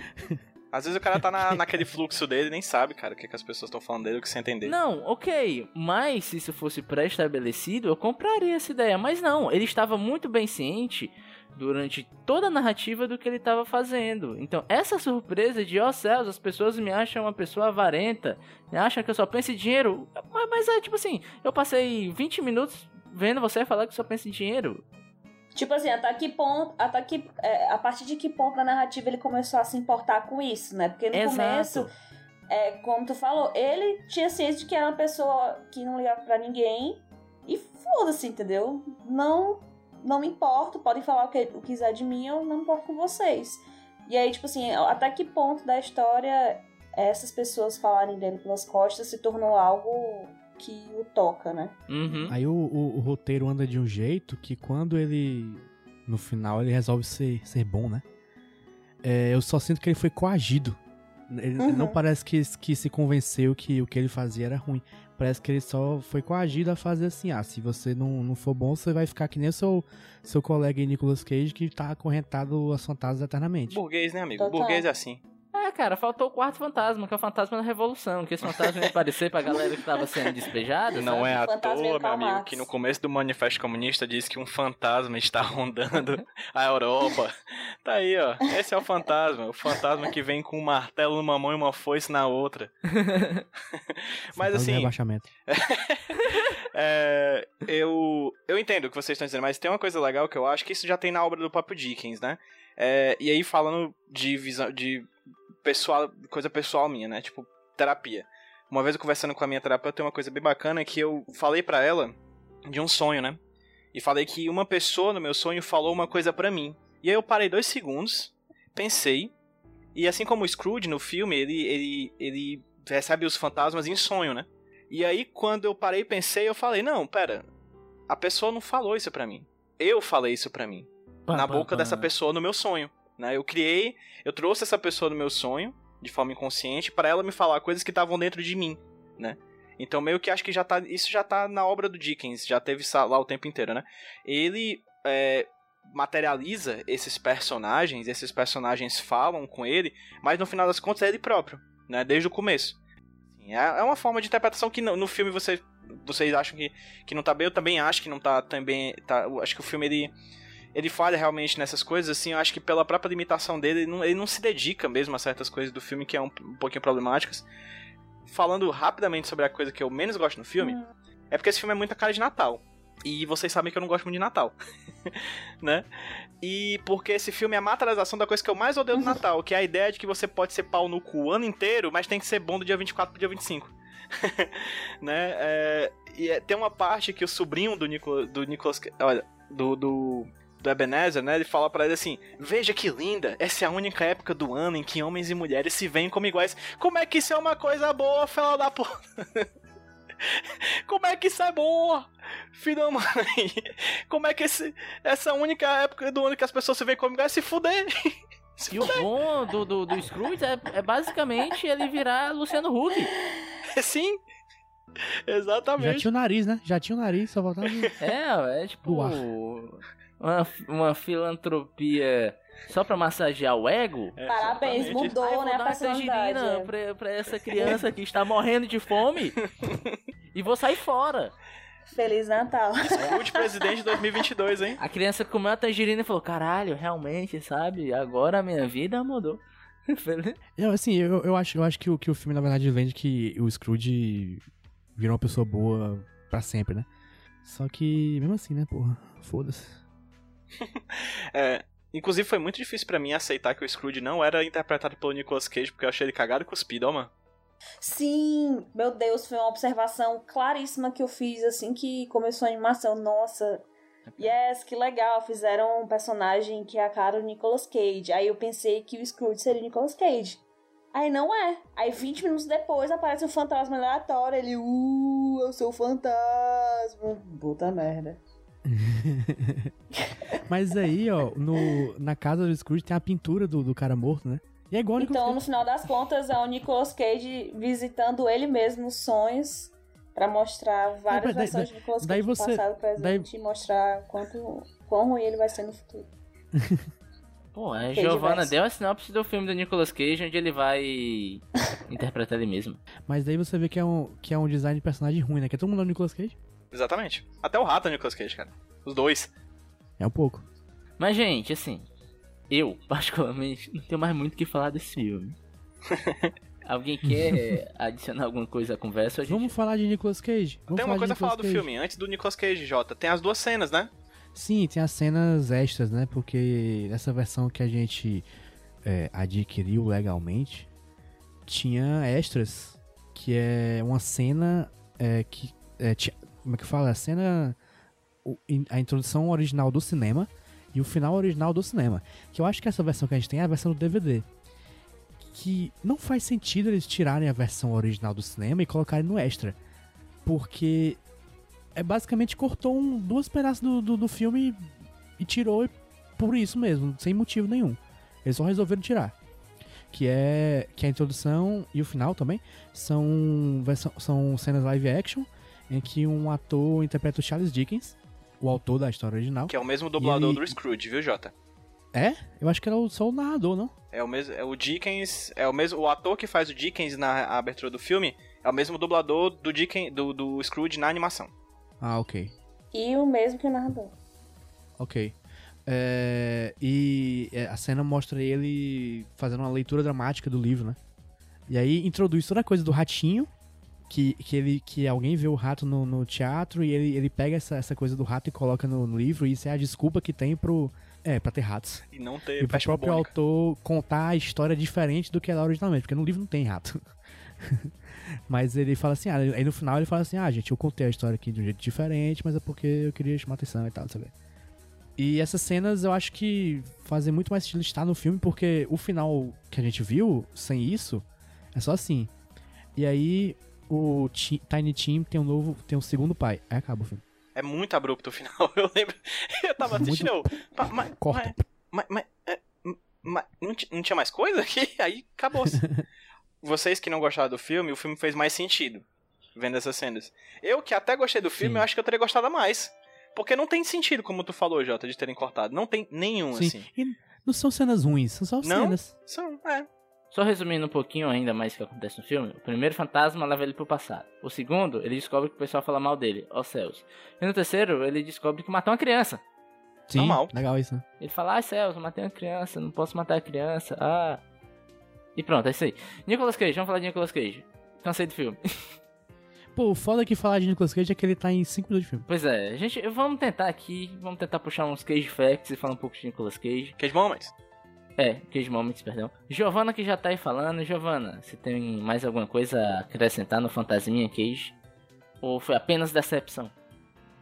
Às vezes o cara tá na, [LAUGHS] naquele fluxo dele e nem sabe, cara, o que, que as pessoas estão falando dele, o que sentem dele. Não, ok, mas se isso fosse pré-estabelecido, eu compraria essa ideia. Mas não, ele estava muito bem ciente durante toda a narrativa do que ele estava fazendo. Então, essa surpresa de, ó oh, céus, as pessoas me acham uma pessoa avarenta, me acham que eu só penso em dinheiro. Mas, mas é tipo assim, eu passei 20 minutos vendo você falar que só pensa em dinheiro. Tipo assim, até que ponto. Até que, é, a partir de que ponto na narrativa ele começou a se importar com isso, né? Porque no Exato. começo, é, como tu falou, ele tinha ciência de que era uma pessoa que não ligava pra ninguém. E foda-se, entendeu? Não, não me importo, podem falar o que, o quiser de mim, eu não me importo com vocês. E aí, tipo assim, até que ponto da história essas pessoas falarem dele pelas costas se tornou algo que o toca, né? Uhum. Aí o, o- o roteiro anda de um jeito que quando ele. No final ele resolve ser, ser bom, né? É, eu só sinto que ele foi coagido. Ele Uhum. não parece que, que se convenceu que o que ele fazia era ruim. Parece que ele só foi coagido a fazer assim: ah, se você não, não for bom, você vai ficar que nem o seu, seu colega aí, Nicolas Cage, que tá acorrentado às fantasmas eternamente. Burguês, né, amigo? Total. Burguês é assim. É, cara, faltou o quarto fantasma, que é o fantasma da revolução. Que esse fantasma ia aparecer pra galera que tava sendo despejada. Não sabe? é à Fantasma toa, meu amigo, que no começo do Manifesto Comunista diz que um fantasma está rondando [LAUGHS] a Europa. Tá aí, ó. Esse é o fantasma. O fantasma que vem com um martelo numa mão e uma foice na outra. [LAUGHS] Mas assim, [LAUGHS] é, eu, eu entendo o que vocês estão dizendo, mas tem uma coisa legal que eu acho que isso já tem na obra do próprio Dickens, né? É, e aí falando de visão, de pessoal, coisa pessoal minha, né? Tipo, terapia. Uma vez eu conversando com a minha terapeuta, tem uma coisa bem bacana que eu falei pra ela de um sonho, né? E falei que uma pessoa no meu sonho falou uma coisa pra mim. E aí eu parei dois segundos, pensei, e assim como o Scrooge no filme, ele, ele, ele recebe os fantasmas em sonho, né? E aí, quando eu parei e pensei, eu falei, não, pera, a pessoa não falou isso pra mim. Eu falei isso pra mim. Pá, na pá, boca pá. dessa pessoa no meu sonho. Né? Eu criei, eu trouxe essa pessoa no meu sonho, de forma inconsciente, para ela me falar coisas que estavam dentro de mim, né? Então meio que acho que já tá, isso já tá na obra do Dickens, já teve lá o tempo inteiro, né? Ele é, materializa esses personagens, esses personagens falam com ele, mas no final das contas é ele próprio, né? Desde o começo. É, é uma forma de interpretação que no, filme você, vocês acham que, que não tá bem, eu também acho que não tá também. Tá, acho que o filme ele ele falha realmente nessas coisas, assim, eu acho que pela própria limitação dele, ele não, ele não se dedica mesmo a certas coisas do filme que é um, um pouquinho problemáticas. Falando rapidamente sobre a coisa que eu menos gosto no filme, Hum. é porque esse filme é muita cara de Natal. E vocês sabem que eu não gosto muito de Natal. [LAUGHS] né? E porque esse filme é a materialização da coisa que eu mais odeio do Natal, que é a ideia de que você pode ser pau no cu o ano inteiro, mas tem que ser bom do dia 24 pro dia 25. [LAUGHS] né? É, e é- tem uma parte que o sobrinho do, Nicolas, do Nicolas. Olha, do, do, do Ebenezer, né? Ele fala pra ele assim: Veja que linda, essa é a única época do ano em que homens e mulheres se veem como iguais. Como é que isso é uma coisa boa, fela da porra? [LAUGHS] Como é que isso é boa, filho da mãe? Como é que esse, essa única época do ano que as pessoas se veem como iguais se fuder? [LAUGHS] Se E o bom do, do, do Scrooge é, é basicamente ele virar Luciano Huck. [LAUGHS] Sim, Já exatamente. tinha o nariz, né? Já tinha o nariz, só faltava. É, é tipo Uau. Uma, uma filantropia só pra massagear o ego. É, Parabéns, exatamente. mudou, vou né, a dar uma tangerina personalidade. pra, pra essa criança que está morrendo de fome [LAUGHS] e vou sair fora. Feliz Natal. Scrooge presidente 2022, hein? A criança comeu a tangerina e falou: Caralho, realmente, sabe? Agora a minha vida mudou. [LAUGHS] Eu, assim, eu, eu, acho, eu acho que o, que o filme, na verdade, vende que o Scrooge virou uma pessoa boa pra sempre, né? Só que, mesmo assim, né, porra? Foda-se. [LAUGHS] É, inclusive foi muito difícil pra mim aceitar que o Scrooge não era interpretado pelo Nicolas Cage, porque eu achei ele cagado e cuspido, ó, mano. Sim, meu Deus, foi uma observação claríssima que eu fiz assim que começou a animação. Nossa, yes, que legal. Fizeram um personagem que é a cara do Nicolas Cage. Aí eu pensei que o Scrooge seria o Nicolas Cage. Aí não é. Aí 20 minutos depois aparece um fantasma aleatório. Ele, uh, eu sou o fantasma. Puta merda. [LAUGHS] Mas aí, ó, no, na casa do Scrooge tem a pintura do, do cara morto, né? E é igual Então, no final das contas, é o Nicolas Cage visitando ele mesmo nos sonhos pra mostrar várias daí- versões de Nicolas Cage daí você- passado, presente daí- e mostrar quanto, quão ruim ele vai ser no futuro. [LAUGHS] Pô, a Cage Giovanna deu a sinopse do filme do Nicolas Cage, onde ele vai [LAUGHS] interpretar ele mesmo. Mas daí você vê que é um, que é um design de personagem ruim, né? Que é todo mundo é o Nicolas Cage. Exatamente. Até o rato é o Nicolas Cage, cara. Os dois. É um pouco. Mas, gente, assim, eu, [LAUGHS] particularmente, não tenho mais muito o que falar desse filme. [LAUGHS] Alguém quer adicionar alguma coisa à conversa? gente- Vamos falar de Nicolas Cage. Vamos Tem uma coisa a falar do Cage. filme. Antes do Nicolas Cage, Jota, tem as duas cenas, né? Sim, tem as cenas extras, né? Porque nessa versão que a gente é, adquiriu legalmente, tinha extras, que é uma cena é, que. é, como é que fala? A cena. A introdução original do cinema e o final original do cinema. Que eu acho que essa versão que a gente tem é a versão do DVD. Que não faz sentido eles tirarem a versão original do cinema e colocarem no extra. Porque é basicamente cortou um, duas pedaços do, do, do filme e tirou por isso mesmo, sem motivo nenhum. Eles só resolveram tirar. Que é que a introdução e o final também são, são cenas live action em que um ator interpreta o Charles Dickens, o autor da história original. Que é o mesmo dublador ele- do Scrooge, viu, Jota? É? Eu acho que era o- só o narrador, não? É o mesmo, é o Dickens, é o mesmo, o ator que faz o Dickens na abertura do filme é o mesmo dublador do Dickens, do, do Scrooge na animação. Ah, ok. E o mesmo que o narrador. Ok. É, e é, a cena mostra ele fazendo uma leitura dramática do livro, né? E aí introduz toda a coisa do ratinho, que, que, ele, que alguém vê o rato no, no teatro e ele, ele pega essa, essa coisa do rato e coloca no, no livro, e isso é a desculpa que tem pro. É, pra ter ratos. E não ter E pro próprio bubônica. autor contar a história diferente do que ela originalmente, porque no livro não tem rato. [LAUGHS] mas ele fala assim, ah, aí no final ele fala assim, ah, gente, eu contei a história aqui de um jeito diferente, mas é porque eu queria chamar atenção e tal, quê. E essas cenas eu acho que fazem muito mais sentido estar no filme, porque o final que a gente viu, sem isso, é só assim. E aí o Ti- Tiny Tim tem um novo, tem um segundo pai. Aí acaba o filme. É muito abrupto o final. [LAUGHS] Eu lembro. Eu tava Muito- assistindo. eu, "Pa- mas, Corta. Mas, mas, é, mas não, não tinha mais coisa aqui? [LAUGHS] Aí acabou. [LAUGHS] Vocês que não gostaram do filme, o filme fez mais sentido. Vendo essas cenas. Eu que até gostei do filme, Sim. eu acho que eu teria gostado mais. Porque não tem sentido, como tu falou, Jota, de terem cortado. Não tem nenhum, Sim. assim. E não são cenas ruins, são só Não? cenas. São, é. Só resumindo um pouquinho ainda mais o que acontece no filme, o primeiro fantasma leva ele pro passado. O segundo, ele descobre que o pessoal fala mal dele, ó céus. E no terceiro, ele descobre que matou uma criança. Sim, Normal. legal isso, né? Ele fala, ai céus, eu matei uma criança, não posso matar a criança, ah. E pronto, é isso aí. Nicolas Cage, vamos falar de Nicolas Cage. Cansei do filme. [LAUGHS] Pô, o foda que falar de Nicolas Cage é que ele tá em 5 minutos de filme. Pois é, gente, vamos tentar aqui, vamos tentar puxar uns Cage Facts e falar um pouco de Nicolas Cage. Cage Moments. É, Cage Moments, perdão. Giovanna que já tá aí falando. Giovanna, você tem mais alguma coisa a acrescentar no Fantasminha Cage? Ou foi apenas decepção?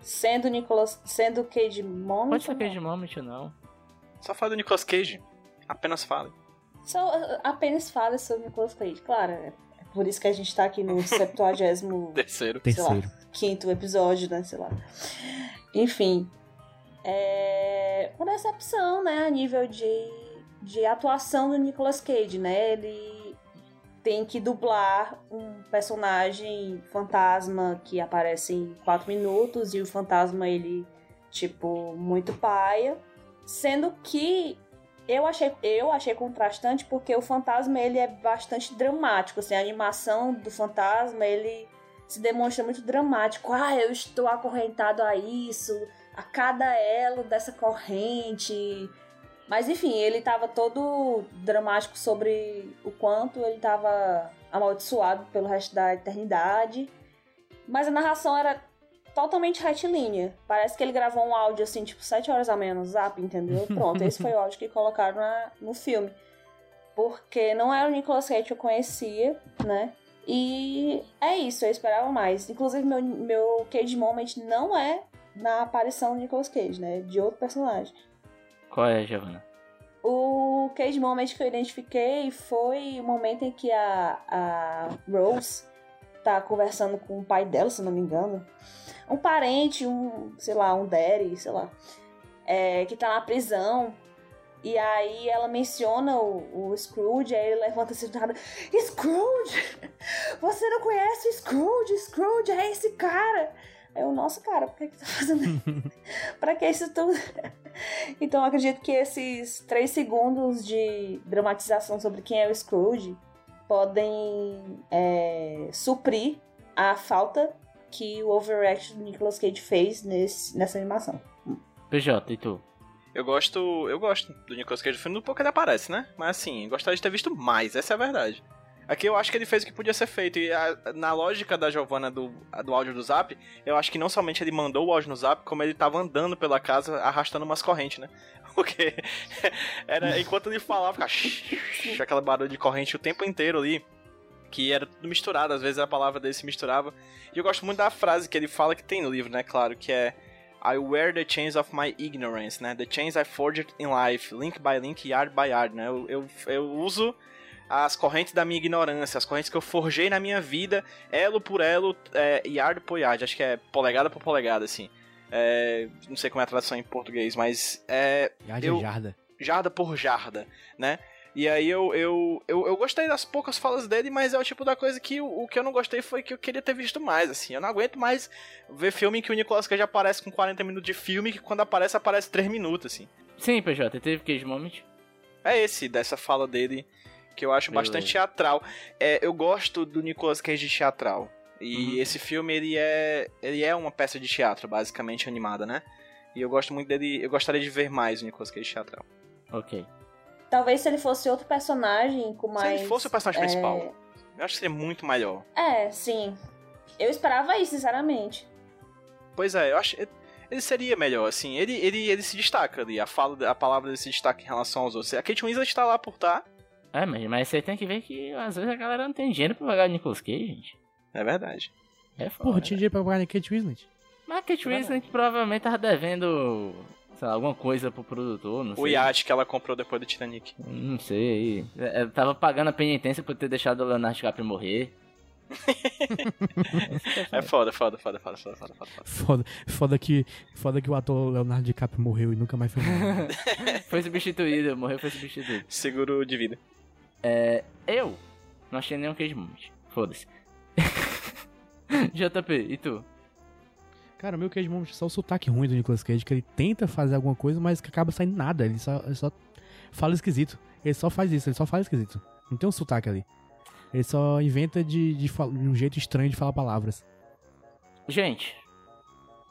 Sendo Nicolas. Sendo Cage Moment. Pode ser? Cage Moment ou não. Só fala do Nicolas Cage. Apenas fale. Só uh, apenas fala sobre Nicolas Cage. Claro, é por isso que a gente tá aqui no 70 [LAUGHS] Terceiro. lá, Terceiro. quinto episódio, né? Sei lá. Enfim. É uma decepção, né? A nível de, de atuação do Nicolas Cage, né? Ele tem que dublar um personagem fantasma que aparece em quatro minutos e o fantasma, ele, tipo, muito paia. Sendo que eu achei, eu achei contrastante porque o fantasma ele é bastante dramático, assim, a animação do fantasma ele se demonstra muito dramático. Ah, eu estou acorrentado a isso, a cada elo dessa corrente. Mas enfim, ele estava todo dramático sobre o quanto ele estava amaldiçoado pelo resto da eternidade. Mas a narração era totalmente retilínea. Parece que ele gravou um áudio assim, tipo, 7 horas a menos, zap, entendeu? Pronto, esse foi o áudio que colocaram na- no filme. Porque não era o Nicolas Cage que eu conhecia, né? E é isso, eu esperava mais. Inclusive, meu, meu Cage Moment não é na aparição do Nicolas Cage, né? De outro personagem. Qual é, Giovanna? O Cage Moment que eu identifiquei foi o momento em que a, a Rose tá conversando com o pai dela, se não me engano. Um parente, um, sei lá, um daddy, sei lá. é, que tá na prisão. E aí ela menciona o, o Scrooge, aí ele levanta assim do nada. Scrooge! Você não conhece o Scrooge? Scrooge é esse cara! Aí eu, nossa, cara, por que, que tá fazendo isso? [LAUGHS] pra que isso tudo? [LAUGHS] então eu acredito que esses três segundos de dramatização sobre quem é o Scrooge podem é, suprir a falta que o overact do Nicolas Cage fez nesse, nessa animação. PJ, e tu? Eu gosto. Eu gosto do Nicolas Cage no filme do pouco ele aparece, né? Mas assim, gostaria de ter visto mais, essa é a verdade. Aqui eu acho que ele fez o que podia ser feito. E a- na lógica da Giovanna do, do áudio do zap, eu acho que não somente ele mandou o áudio no zap, como ele tava andando pela casa arrastando umas correntes, né? [LAUGHS] Porque era enquanto ele falava, ficava aquela barulho de corrente o tempo inteiro ali. Que era tudo misturado, às vezes a palavra dele se misturava. E eu gosto muito da frase que ele fala que tem no livro, né? Claro, que é. I wear the chains of my ignorance, né? The chains I forged in life, link by link, yard by yard, né? Eu, eu, eu uso as correntes da minha ignorância, as correntes que eu forjei na minha vida, elo por elo, é, yard por yard, acho que é polegada por polegada, assim. É, não sei como é a tradução em português, mas é Jarda Eu- jarda. jarda por jarda, né? E aí eu, eu, eu, eu gostei das poucas falas dele, mas é o tipo da coisa que o, o que eu não gostei foi que eu queria ter visto mais, assim. Eu não aguento mais ver filme em que o Nicolas Cage aparece com 40 minutos de filme, que quando aparece, aparece 3 minutos, assim. Sim, PJ, teve Cage Moment. É esse, dessa fala dele, que eu acho Beleza. bastante teatral. É, eu gosto do Nicolas Cage de teatral. E Uhum. esse filme, ele é, ele é uma peça de teatro, basicamente animada, né? E eu gosto muito dele, eu gostaria de ver mais o Nicolas Cage teatral. Ok. Talvez se ele fosse outro personagem com mais. Se ele fosse o personagem é, principal, eu acho que seria muito melhor. É, sim. Eu esperava isso, sinceramente. Pois é, eu acho. Ele seria melhor, assim. Ele, ele, ele se destaca ali. A, fala, a palavra dele se destaca em relação aos outros. A Kate Winslet tá lá por tá. É, mas, mas você tem que ver que às vezes a galera não tem dinheiro pra pagar o Nicolas Cage, gente. É verdade. É foda. Porra, tinha dinheiro pra pagar na Kate Winslet. Mas a Kate Winslet provavelmente tava devendo, sei lá, alguma coisa pro produtor, não sei. O iate que ela comprou depois do Titanic. Não sei. É, Tava pagando a penitência por ter deixado o Leonardo DiCaprio morrer. [LAUGHS] É foda, foda, foda, foda, foda, foda, foda. foda. Foda, foda, que, foda que o ator Leonardo DiCaprio morreu e nunca mais foi. [LAUGHS] Foi substituído, morreu foi substituído. Seguro de vida. Eu não achei nenhum Cage Moment. Foda-se. [LAUGHS] JP, e tu? Cara, o meu Cage Moment é só o sotaque ruim do Nicolas Cage, que ele tenta fazer alguma coisa, mas que acaba saindo nada. Ele só, ele só fala esquisito. Ele só faz isso, ele só fala esquisito. Não tem um sotaque ali. Ele só inventa de, de, de um jeito estranho de falar palavras. Gente,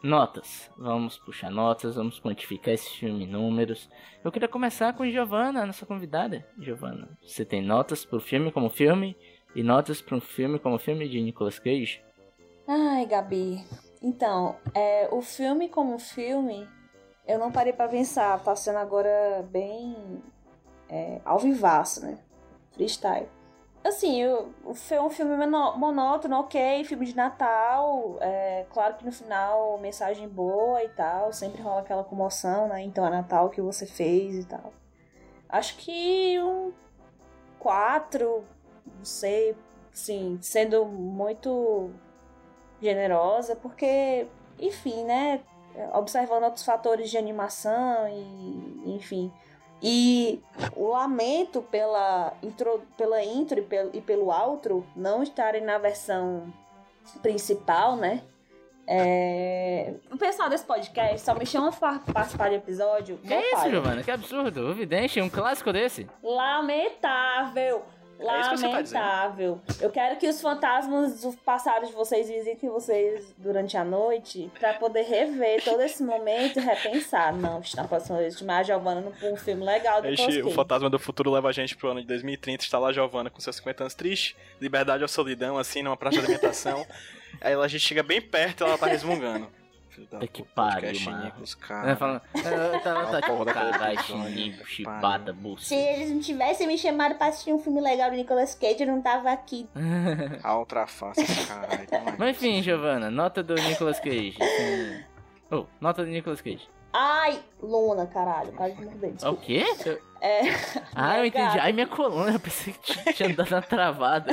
notas. Vamos puxar notas, vamos quantificar esse filme em números. Eu queria começar com Giovanna, nossa convidada. Giovanna, você tem notas pro filme como filme e notas para um filme como filme de Nicolas Cage? Ai, Gabi. Então, é, o filme como filme, eu não parei pra pensar. Tá sendo agora bem é, ao vivaço, né? Freestyle. Assim, foi um filme monótono, ok, filme de Natal. É, claro que no final, mensagem boa e tal. Sempre rola aquela comoção, né? Então é Natal que você fez e tal. Acho que um 4, não sei, sim, sendo muito generosa, porque, enfim, né? Observando outros fatores de animação e, enfim. E o lamento pela intro, pela intro e pelo, e pelo outro não estarem na versão principal, né? É... O pessoal desse podcast só me chama pra participar de episódio. Que meu isso, pai. Giovanna? Que absurdo. O Vidente, um clássico desse. Lamentável. É isso que tá. Lamentável. Eu quero que os fantasmas do passado de vocês visitem vocês durante a noite pra poder rever todo esse momento e repensar. Não, na próxima vez chamar a Giovanna num um filme legal do gente, o fantasma do futuro leva a gente pro ano de 2030, está lá a Giovanna com seus 50 anos triste, liberdade ou solidão, assim, numa praça de alimentação. [LAUGHS] Aí a gente chega bem perto e ela tá resmungando. Filho da Puta que puta, pariu, mano. Nicolas, Ela cara. falando. "Ah, tá, tá, porra da Caralho, né? chibata, Se eles não tivessem me chamado pra assistir um filme legal do Nicolas Cage, eu não tava aqui. [LAUGHS] A outra face, caralho. é. Mas enfim, Giovanna, nota do Nicolas Cage. Assim... Oh, nota do Nicolas Cage. Ai, Luna, caralho. Quase mudei. O quê? É. Ah, eu entendi. gata. Ai, minha coluna, eu pensei que tinha- tinha dado uma travada.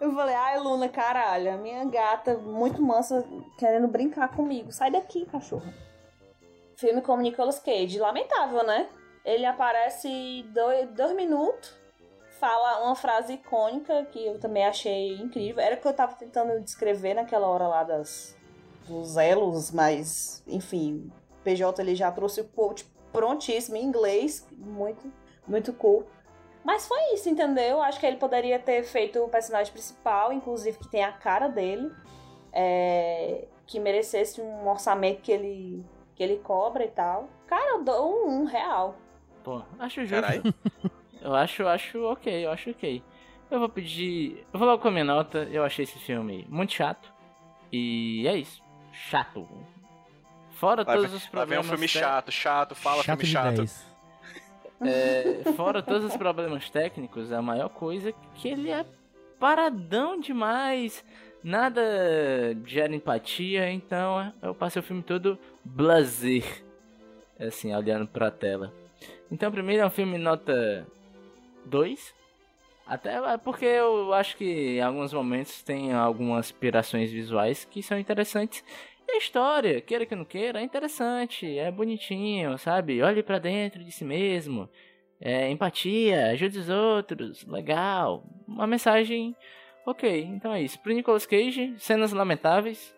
Eu falei, ai, Luna, caralho. A minha gata, muito mansa, querendo brincar comigo. Sai daqui, cachorro. filme com Nicolas Cage. Lamentável, né? Ele aparece dois, dois minutos, fala uma frase icônica que eu também achei incrível. Era o que eu tava tentando descrever naquela hora lá das, dos elos, mas, enfim, PJ ele já trouxe o quote prontíssimo em inglês, muito, muito cool. Mas foi isso, entendeu? Acho que ele poderia ter feito o personagem principal, inclusive que tem a cara dele, é, que merecesse um orçamento que ele, que ele cobra e tal. Cara, eu dou um, um real. Pô, acho justo. [LAUGHS] Eu acho, acho ok, eu acho ok. Eu vou pedir. Eu vou logo com a minha nota. Eu achei esse filme muito chato. E é isso. Chato. Fora Lá todos os lá vem um problemas. filme te- chato, chato, fala Chato filme chato. 10. É, fora todos os problemas técnicos, a maior coisa é que ele é paradão demais. Nada gera empatia, então eu passei o filme todo blazer. Assim, olhando pra tela. Então, primeiro é um filme nota 2. Até é porque eu acho que em alguns momentos tem algumas aspirações visuais que são interessantes. E a história, queira que não queira, é interessante, é bonitinho, sabe? Olhe pra dentro de si mesmo. É, empatia, ajude os outros, legal. Uma mensagem ok. Então é isso. Pro Nicolas Cage, cenas lamentáveis.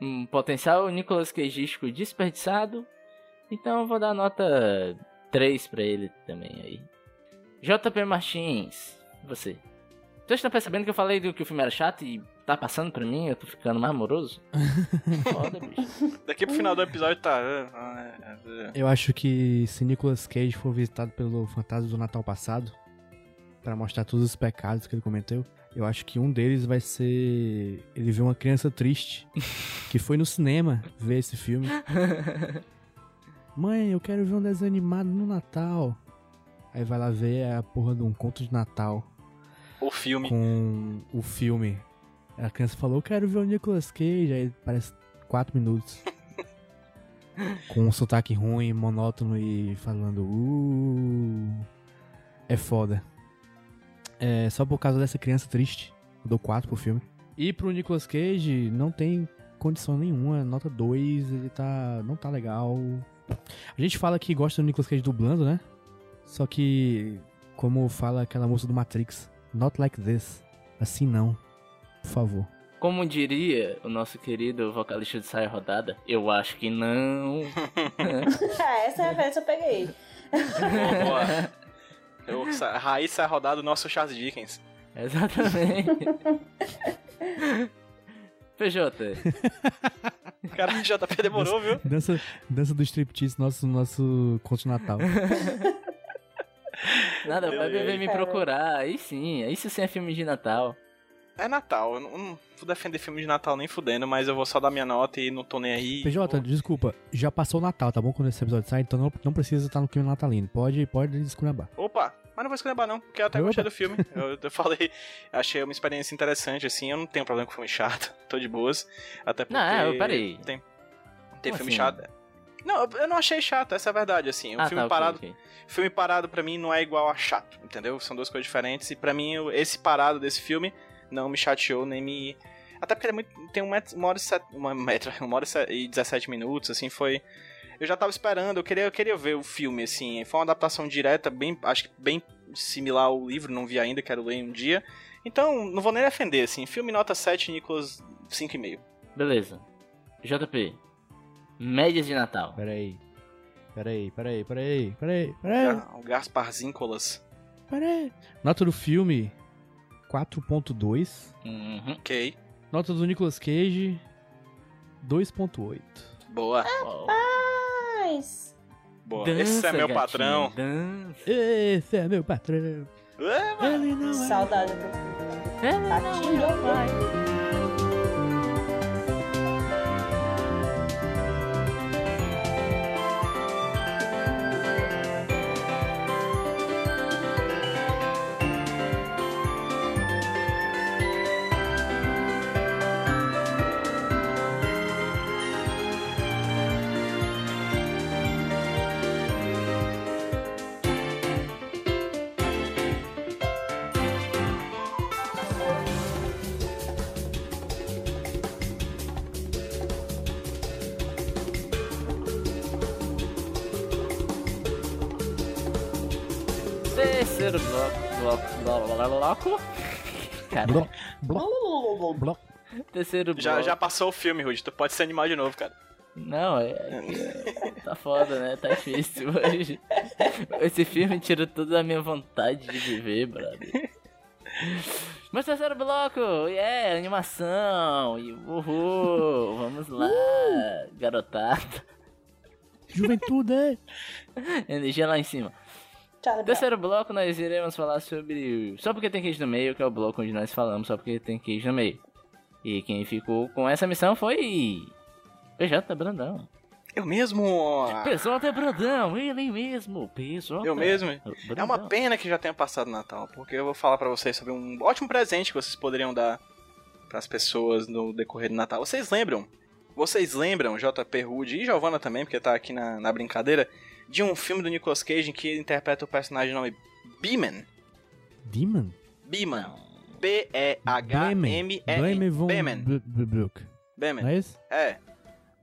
Um potencial Nicolas Cageístico desperdiçado. Então eu vou dar nota 3 pra ele também aí. JP Martins, você. Vocês estão percebendo que eu falei do que o filme era chato e tá passando pra mim? Eu tô ficando mais amoroso? [LAUGHS] Foda, bicho. Daqui pro final do episódio tá. ah, ah, ah, Eu acho que se Nicolas Cage for visitado pelo fantasma do Natal passado, pra mostrar todos os pecados que ele cometeu, eu acho que um deles vai ser ele ver uma criança triste [LAUGHS] que foi no cinema ver esse filme. [LAUGHS] Mãe, eu quero ver um desenho animado no Natal. Aí vai lá ver a porra de um conto de Natal O filme. com o filme. A criança falou, eu quero ver o Nicolas Cage, aí parece quatro minutos. [LAUGHS] com um sotaque ruim, monótono e falando, uh, é foda. É, só por causa dessa criança triste, eu dou 4 pro filme. E pro Nicolas Cage, não tem condição nenhuma, nota 2, ele tá, não tá legal. A gente fala que gosta do Nicolas Cage dublando, né? Só que, como fala aquela moça do Matrix, not like this. Assim não. Por favor. Como diria o nosso querido vocalista de saia rodada, eu acho que não. [LAUGHS] É, essa referência eu peguei. Boa. Eu, sa- raiz sai rodada do nosso Charles Dickens. Exatamente. [LAUGHS] PJ, Cara, o JP demorou, viu? Dança, dança do striptease, nosso, nosso conto de Natal. [LAUGHS] nada, vai beber me procurar. Aí sim, aí sim é filme de Natal. É Natal, eu não, não vou defender filme de Natal nem fudendo, mas eu vou só dar minha nota e não tô nem aí. PJ, desculpa, já passou o Natal, tá bom? Quando esse episódio sai, então não, não precisa estar no clima natalino. Pode, pode descurabar. Opa, mas não vou escrever não, porque eu até Opa. gostei do filme. Eu, eu falei, achei uma experiência interessante, assim, eu não tenho problema com filme chato, [LAUGHS] tô de boas. Até porque. Não, é, peraí. Tem, tem Como filme assim? chato. Não, eu- não achei chato, essa é a verdade, assim. O ah, filme tá, parado. ok. Filme parado pra mim não é igual a chato, entendeu? São duas coisas diferentes. E pra mim, esse parado desse filme não me chateou, nem me. Até porque ele é muito, tem um metro, uma hora e sete, uma, metro, [LAUGHS] uma hora e e 17 minutos, assim, foi. Eu já tava esperando, eu queria, eu queria ver o filme, assim. Foi uma adaptação direta, bem, acho que bem similar ao livro, não vi ainda, quero ler um dia. Então, não vou nem defender, assim. Filme nota 7, Nicolas 5,5. Beleza. JP, médias de Natal. Peraí. Peraí, peraí, peraí, peraí, peraí, O Gasparzincolas. peraí. Nota do filme, 4.2. Uhum. Ok. Nota do Nicolas Cage, 2.8. Boa. Mas. boa. Dança, Esse é meu gatinho, patrão. Dança. Esse é meu patrão. É, Ele não é. Saudade do É, não, Patinho. Terceiro bloco. Bloco. Bloco. bloco. Cara, Bloco, bloco, bloco. terceiro bloco. Já, já passou o filme, Rudy. Tu pode se animar de novo, cara. Não, é, é- Tá foda, né? Tá difícil hoje. Esse filme tira toda a minha vontade de viver, brother. Mas terceiro bloco, yeah, animação, e uhul, vamos lá, garotada. Juventude! Energia lá em cima. Charlie Brown. Terceiro bloco, nós iremos falar sobre Só Porque Tem Queijo no Meio, que é o bloco onde nós falamos Só Porque Tem Queijo no Meio. E quem ficou com essa missão foi... PJ Brandão. Eu mesmo. PJ Brandão, ele mesmo, PJ. Eu mesmo. É Brandão. uma pena que já tenha passado o Natal, porque eu vou falar pra vocês sobre um ótimo presente que vocês poderiam dar pras pessoas no decorrer do Natal. Vocês lembram? Vocês lembram, JP Rude e Giovanna também, porque tá aqui na, na brincadeira, de um filme do Nicolas Cage em que ele interpreta o personagem nome Beeman? Beeman. Beeman. Brook. Não Beeman. é isso? É.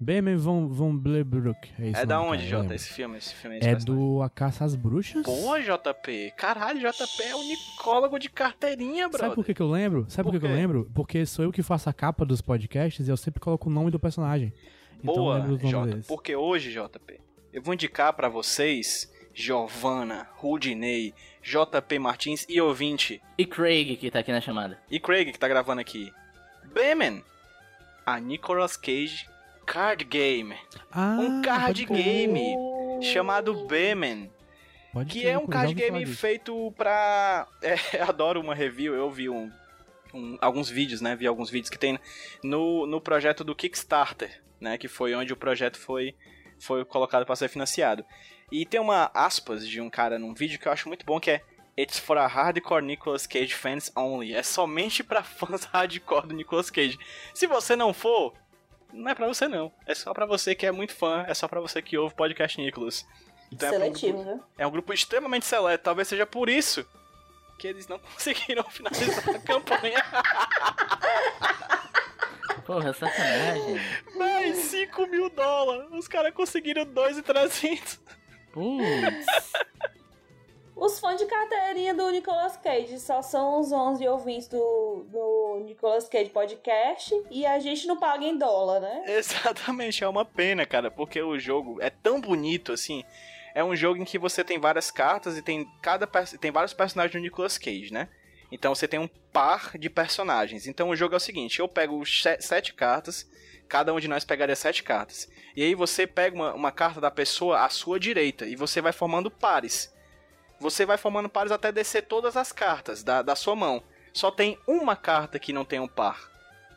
Bremen von, von Blebrook. É, isso É da onde, Jota, esse filme? Esse filme É personagem? do A Caça às Bruxas? Boa, JP. Caralho, JP é o nicólogo de carteirinha, brother. Sabe por que, que eu lembro? Sabe por, Por que, que eu lembro? Porque sou eu que faço a capa dos podcasts e eu sempre coloco o nome do personagem. Então Boa, nomes Jota. deles. Porque hoje, JP, eu vou indicar pra vocês Giovanna, Rudinei, JP Martins e ouvinte, E Craig, que tá aqui na chamada. e Craig, que tá gravando aqui. Bemen, a Nicolas Cage Card Game, Ah, um card game chamado Bemen. pode Que crer, é um card game feito pra. [LAUGHS] É, eu adoro uma review, eu vi um, um- alguns vídeos, né? Vi alguns vídeos que tem no, no projeto do Kickstarter, né? Que foi onde o projeto foi, foi colocado para ser financiado. E tem uma aspas de um cara num vídeo que eu acho muito bom que é. It's for a hardcore Nicolas Cage fans only. É somente pra [LAUGHS] fãs hardcore do Nicolas Cage. Se você não for, não é pra você não. É só pra você que é muito fã, é só pra você que ouve o podcast Nicolas. Então é pra um grupo- Seletivo, viu? é um grupo extremamente seleto, talvez seja por isso que eles não [LAUGHS] conseguiram finalizar a campanha. [LAUGHS] Porra, sacanagem. Mais 5 mil dólares. Os caras conseguiram 2,300. Putz. Os fãs de carteirinha do Nicolas Cage só são os 11 ouvintes do, do Nicolas Cage Podcast e a gente não paga em dólar, né? Exatamente, é uma pena, cara, porque o jogo é tão bonito assim. É um jogo em que você tem várias cartas e tem cada tem vários personagens do Nicolas Cage, né? Então você tem um par de personagens. Então o jogo é o seguinte: eu pego se- sete cartas, cada um de nós pegaria sete cartas. E aí você pega uma, uma carta da pessoa à sua direita e você vai formando pares. Você vai formando pares até descer todas as cartas da, da sua mão. Só tem uma carta que não tem um par: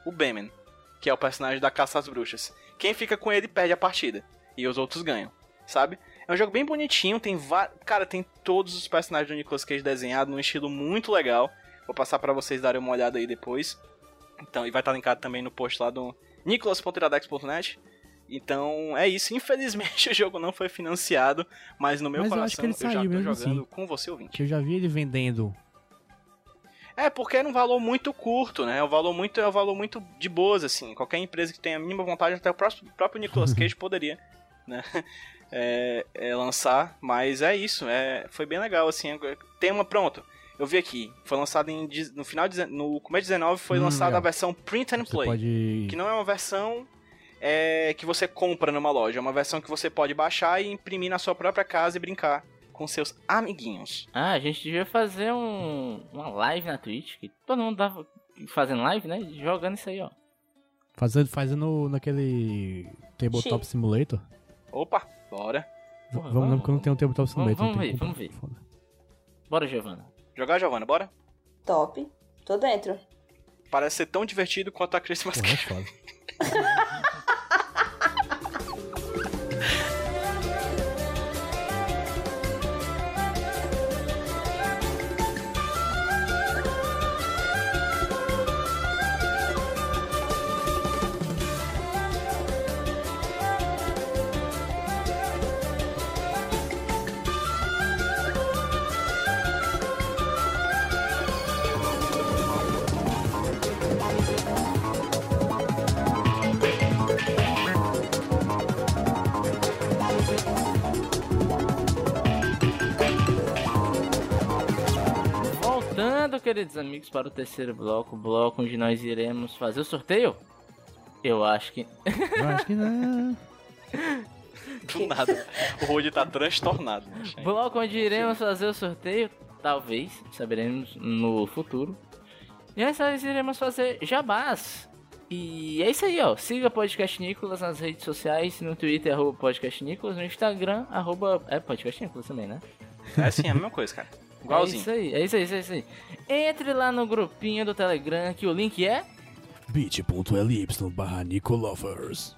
o Bemen, que é o personagem da Caça às Bruxas. Quem fica com ele perde a partida. E os outros ganham, sabe? É um jogo bem bonitinho, tem va- Cara, tem todos os personagens do Nicolas Cage desenhados num estilo muito legal. Vou passar pra vocês darem uma olhada aí depois. Então, e vai estar linkado também no post lá do nicolas.iradex.net. Então, é isso. Infelizmente [LAUGHS] o jogo não foi financiado, mas no meu Mas eu coração ele eu já tô jogando assim. com você ouvinte. Que eu já vi ele vendendo. É, porque era um valor muito curto, né? É um valor muito, é um valor muito de boas, assim. Qualquer empresa que tenha a mínima vontade, até o próximo- próprio Nicolas [LAUGHS] Cage poderia, né? [LAUGHS] É, é, lançar, mas é isso, é, foi bem legal, assim. Tem uma, pronto, eu vi aqui, foi lançado em, no final, de, no começo de 19, foi Hum, lançada a versão Print and Play. pode. Que não é uma versão é, que você compra numa loja, é uma versão que você pode baixar e imprimir na sua própria casa e brincar com seus amiguinhos. Ah, a gente devia fazer um, uma live na Twitch, que todo mundo tava fazendo live, né? Jogando isso aí, ó. Fazendo, fazendo naquele Tabletop. Simulator. Opa, bora. Porra, vamos, não, vamos- porque eu não tenho um Tabletop Simulator. vamos tenho ver, vamos ver. Bora, Giovana. Jogar, Giovana, bora? Top. Tô dentro. Parece ser tão divertido quanto a Christmas Porra, é Carol. [LAUGHS] queridos amigos, para o terceiro bloco, o bloco onde nós iremos fazer o sorteio? Eu acho que. Eu acho que não. [LAUGHS] Do nada. O Rod tá transtornado. bicho. Bloco onde iremos fazer o sorteio, talvez, saberemos no futuro. E aí nós iremos fazer jabás. E é isso aí, ó. Siga o Podcast Nicolas nas redes sociais, no Twitter, arroba Podcast Nicolas, no Instagram, arroba... É Podcast Nicolas também, né? É assim, é a mesma coisa, cara. É Igualzinho. isso aí, é isso aí, é isso aí. Entre lá no grupinho do Telegram, que o link é... bit.ly barra Nicolovers.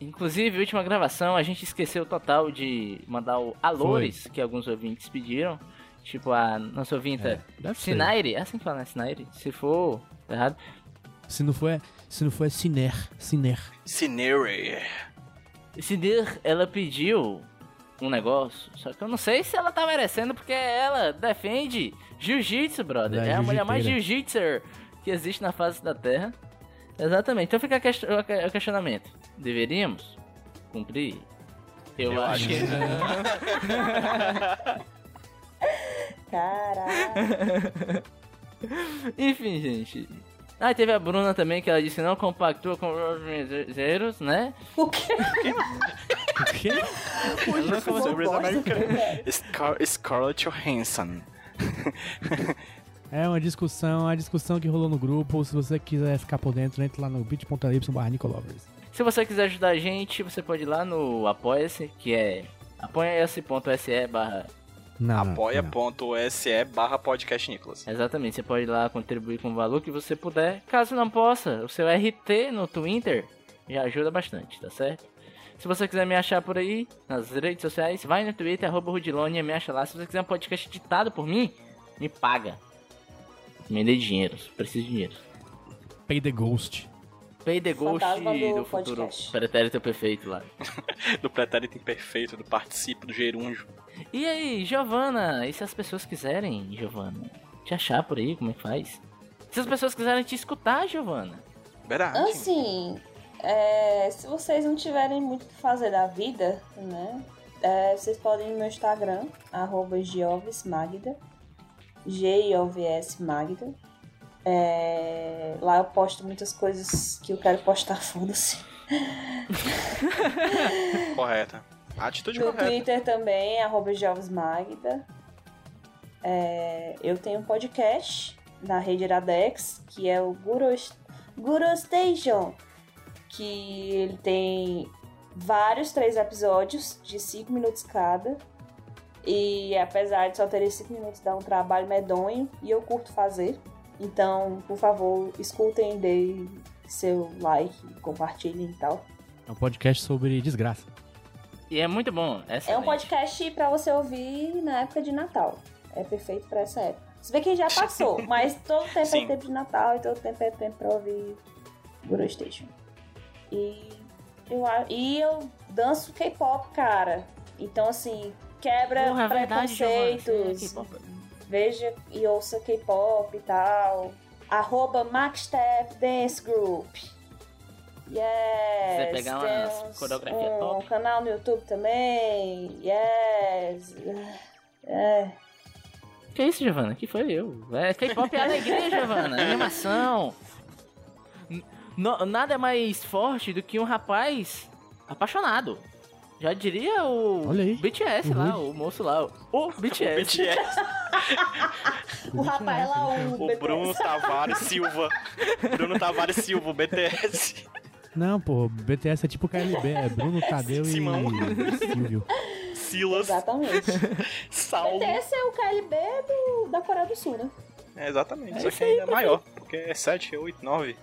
Inclusive, a última gravação, a gente esqueceu total de mandar o alores que alguns ouvintes pediram. Tipo, a nossa ouvinta É, ser. Sinaire, é assim que fala, né? Sinaire? Se for tá errado. Se não for, é- se não for é Ciner. Ciner. Cinere. Sinaire, ela pediu um negócio, só que eu não sei se ela tá merecendo, porque ela defende jiu-jitsu, brother. Ela é a mulher mais jiu-jitsu que existe na face da Terra. Exatamente. Então fica o que- o questionamento. Deveríamos cumprir? Eu, Eu acho que não. [LAUGHS] Caraca. [LAUGHS] Enfim, gente. Ah, teve a Bruna também, que ela disse não compactua com os zeros, né? O quê? [LAUGHS] O quê? Né? Scar Scarlett Johansson. É uma discussão, a discussão que rolou no grupo. Se você quiser ficar por dentro, entre lá no bit.ly barra Nicolovers. Se você quiser ajudar a gente, você pode ir lá no Apoia-se, que é apoia-se.se barra... Apoia.se barra podcast Nicolas. Exatamente, você pode ir lá contribuir com o valor que você puder. Caso não possa, o seu RT no Twitter já ajuda bastante, tá certo? Se você quiser me achar por aí, nas redes sociais, vai no Twitter, arroba Rudilonia, me acha lá. Se você quiser um podcast editado por mim, me paga. Me dê dinheiro, preciso de dinheiro. Pay the Ghost. Pay the Ghost Fantasma do do futuro podcast. pretérito perfeito lá. [LAUGHS] Do pretérito imperfeito, do participo, do gerúndio. E aí, Giovana, e se as pessoas quiserem, Giovana, te achar por aí, como é que faz? Se as pessoas quiserem te escutar, Giovana. Verdade. Assim, é, se vocês não tiverem muito o que fazer da vida, né? é, vocês podem ir no meu Instagram, arroba Giovesmagda. G-I-O-V-S Magda. É, lá eu posto muitas coisas que eu quero postar, [LAUGHS] foda-se. Correta. Atitude No correta. Twitter também, arroba Jovesmagda. É, eu tenho um podcast na rede Iradex, que é o Guru, Guru Station, que ele tem vários três episódios de 5 minutos cada. E apesar de só ter 5 minutos, dá um trabalho medonho e eu curto fazer. Então, por favor, escutem, deem seu like, compartilhem e tal. É um podcast sobre desgraça. E é muito bom. É um excelente. podcast pra você ouvir na época de Natal. É perfeito pra essa época. Se bem que já passou, [LAUGHS] mas todo tempo Sim. é tempo de Natal e todo tempo é tempo pra ouvir Guru Station. E eu, e eu danço K-pop, cara. Então, assim, quebra Porra, é verdade, preconceitos. É. Veja e ouça K-pop e tal. Arroba Maxstep Dance Group. Yes. Você pegar umas coreografias um top. canal no YouTube também. Yes. É. Que isso, Giovana? Que foi eu? É, K-pop é alegria, [LAUGHS] Giovana. Animação. N- nada é mais forte do que um rapaz apaixonado. Já diria o Olha aí, BTS o lá, o moço lá. O BTS. BTS. [LAUGHS] O rapaz lá, o, O. Bruno Tavares Silva. Bruno Tavares Silva, o BTS. Não, pô, BTS é tipo KLB, é Bruno, Tadeu e Simão. Silvio. Silas. Exatamente. Salvo. BTS é o KLB do, da Coreia do Sul, né? É, exatamente. É só que aí, ainda é maior. Porque é 7, 8, 9.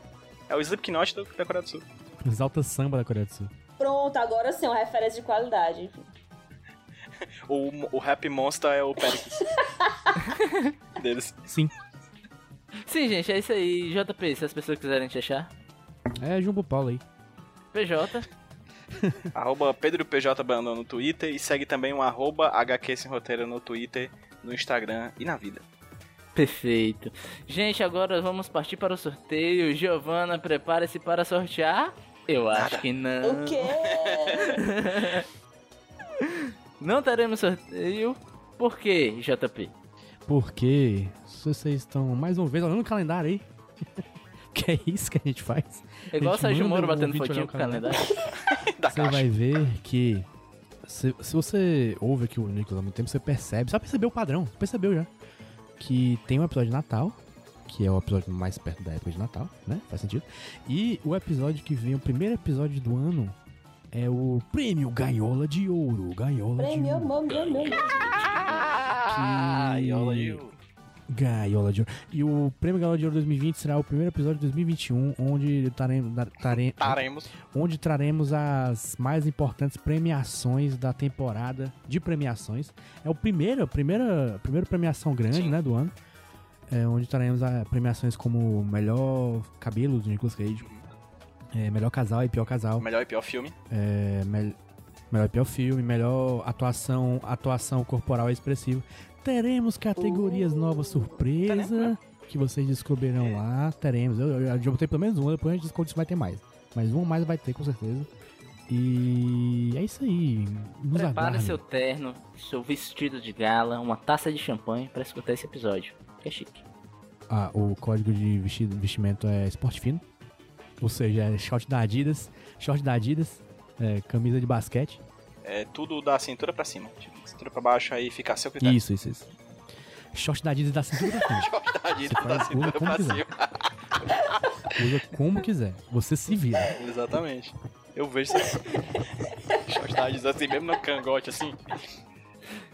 É o Slipknot da Coreia do Sul. Os altas samba da Coreia do Sul. Pronto, agora sim, uma referência de qualidade. [LAUGHS] O, o Happy Monster é o Pericles. [LAUGHS] Deles. Sim. Sim, gente, é isso aí. JP, se as pessoas quiserem te achar. É Jumbo Paulo aí. PJ. [LAUGHS] Arroba Pedro PJ Brandão no Twitter e segue também o arroba HQ Sem Roteiro no Twitter, no Instagram e na vida. Perfeito. Gente, agora vamos partir para o sorteio. Giovana, prepare-se para sortear. Eu acho que não. O quê? [LAUGHS] Não teremos sorteio. Por quê, JP? porque se vocês estão mais uma vez olhando o calendário aí, [LAUGHS] que é isso que a gente faz, É igual o gente Sérgio Moro batendo fotinho com o calendário. [LAUGHS] Você vai ver que se, se você ouve aqui o Nicolas há muito tempo, você percebe, só percebeu o padrão, percebeu já, que tem um episódio de Natal, que é o episódio mais perto da época de Natal, né? Faz sentido. E o episódio que vem, o primeiro episódio do ano, é o Prêmio Gaiola de Ouro. Gaiola de Prêmio, Ouro. meu, meu, meu. Ah, e olha aí. o- Gaiola de Ouro. E o Prêmio Gaiola de Ouro 2020 será o primeiro episódio de 2021, onde taremos, tare, Taremos. onde traremos as mais importantes premiações da temporada de premiações. É o primeiro, a primeira, a primeira premiação grande, Sim. né, do ano. É, onde traremos a, premiações como melhor cabelo do Nicolas Cage, é, melhor casal e pior casal, Melhor e pior filme. é, mel- melhor e pior filme, melhor atuação, atuação corporal expressiva. Teremos categorias novas surpresa que vocês descobrirão lá. Teremos. Eu, eu já botei pelo menos uma, depois a gente descobre se vai ter mais. Mas uma mais vai ter com certeza. E é isso aí. Nos Prepare aguardem. seu terno, seu vestido de gala, uma taça de champanhe pra escutar esse episódio. Que é chique. Ah, o código de vestido, vestimento é esporte fino. Ou seja, é short da Adidas, short da Adidas, é, camisa de basquete. É tudo da cintura pra cima. Tipo, cintura pra baixo aí fica a seu critério. Isso, isso, isso. Short da Adidas da cintura pra frente. [LAUGHS] Short da Adidas Você da cintura como pra quiser. cima. Usa como quiser. Você se vira. Exatamente. Eu vejo isso. [LAUGHS] Short da Adidas assim, mesmo no cangote assim.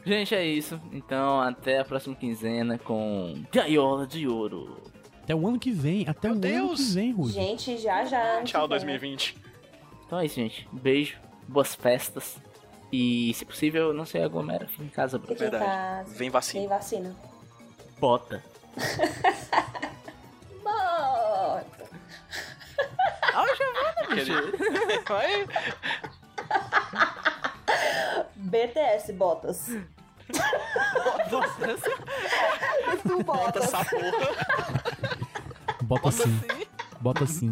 Gente, é isso. Então, até a próxima quinzena com Gaiola de Ouro. Até o ano que vem. Até Meu o ano Deus! que vem, Rude. Gente, já já. ano Tchau que vem. 2020. Então é isso, gente. Um beijo, boas festas. E, se possível, não sei, aglomera. Fica em casa, em Verdade. casa. Vem vacina. vacina. Bota. [LAUGHS] Bota. [LAUGHS] Vai. BTS, botas. [LAUGHS] tu Bota botas. essa porra. Bota sim. Bota sim.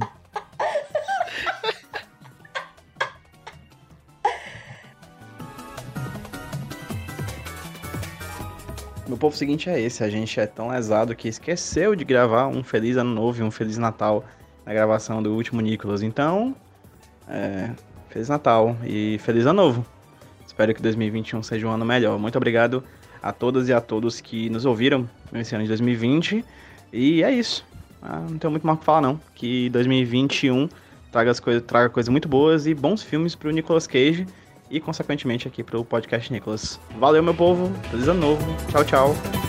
Meu povo, o seguinte é esse, a gente é tão lesado que esqueceu de gravar um Feliz Ano Novo e um Feliz Natal na gravação do último Nicolas. Então, é, Feliz Natal e Feliz Ano Novo. Espero que 2021 seja um ano melhor. Muito obrigado a todas e a todos que nos ouviram nesse ano de 2020. E é isso. Ah, não tenho muito mais o que falar não. Que 2021 traga, as coisas, traga coisas muito boas e bons filmes pro Nicolas Cage e, consequentemente, aqui pro podcast Nicolas. Valeu, meu povo. Feliz ano novo. Tchau, tchau.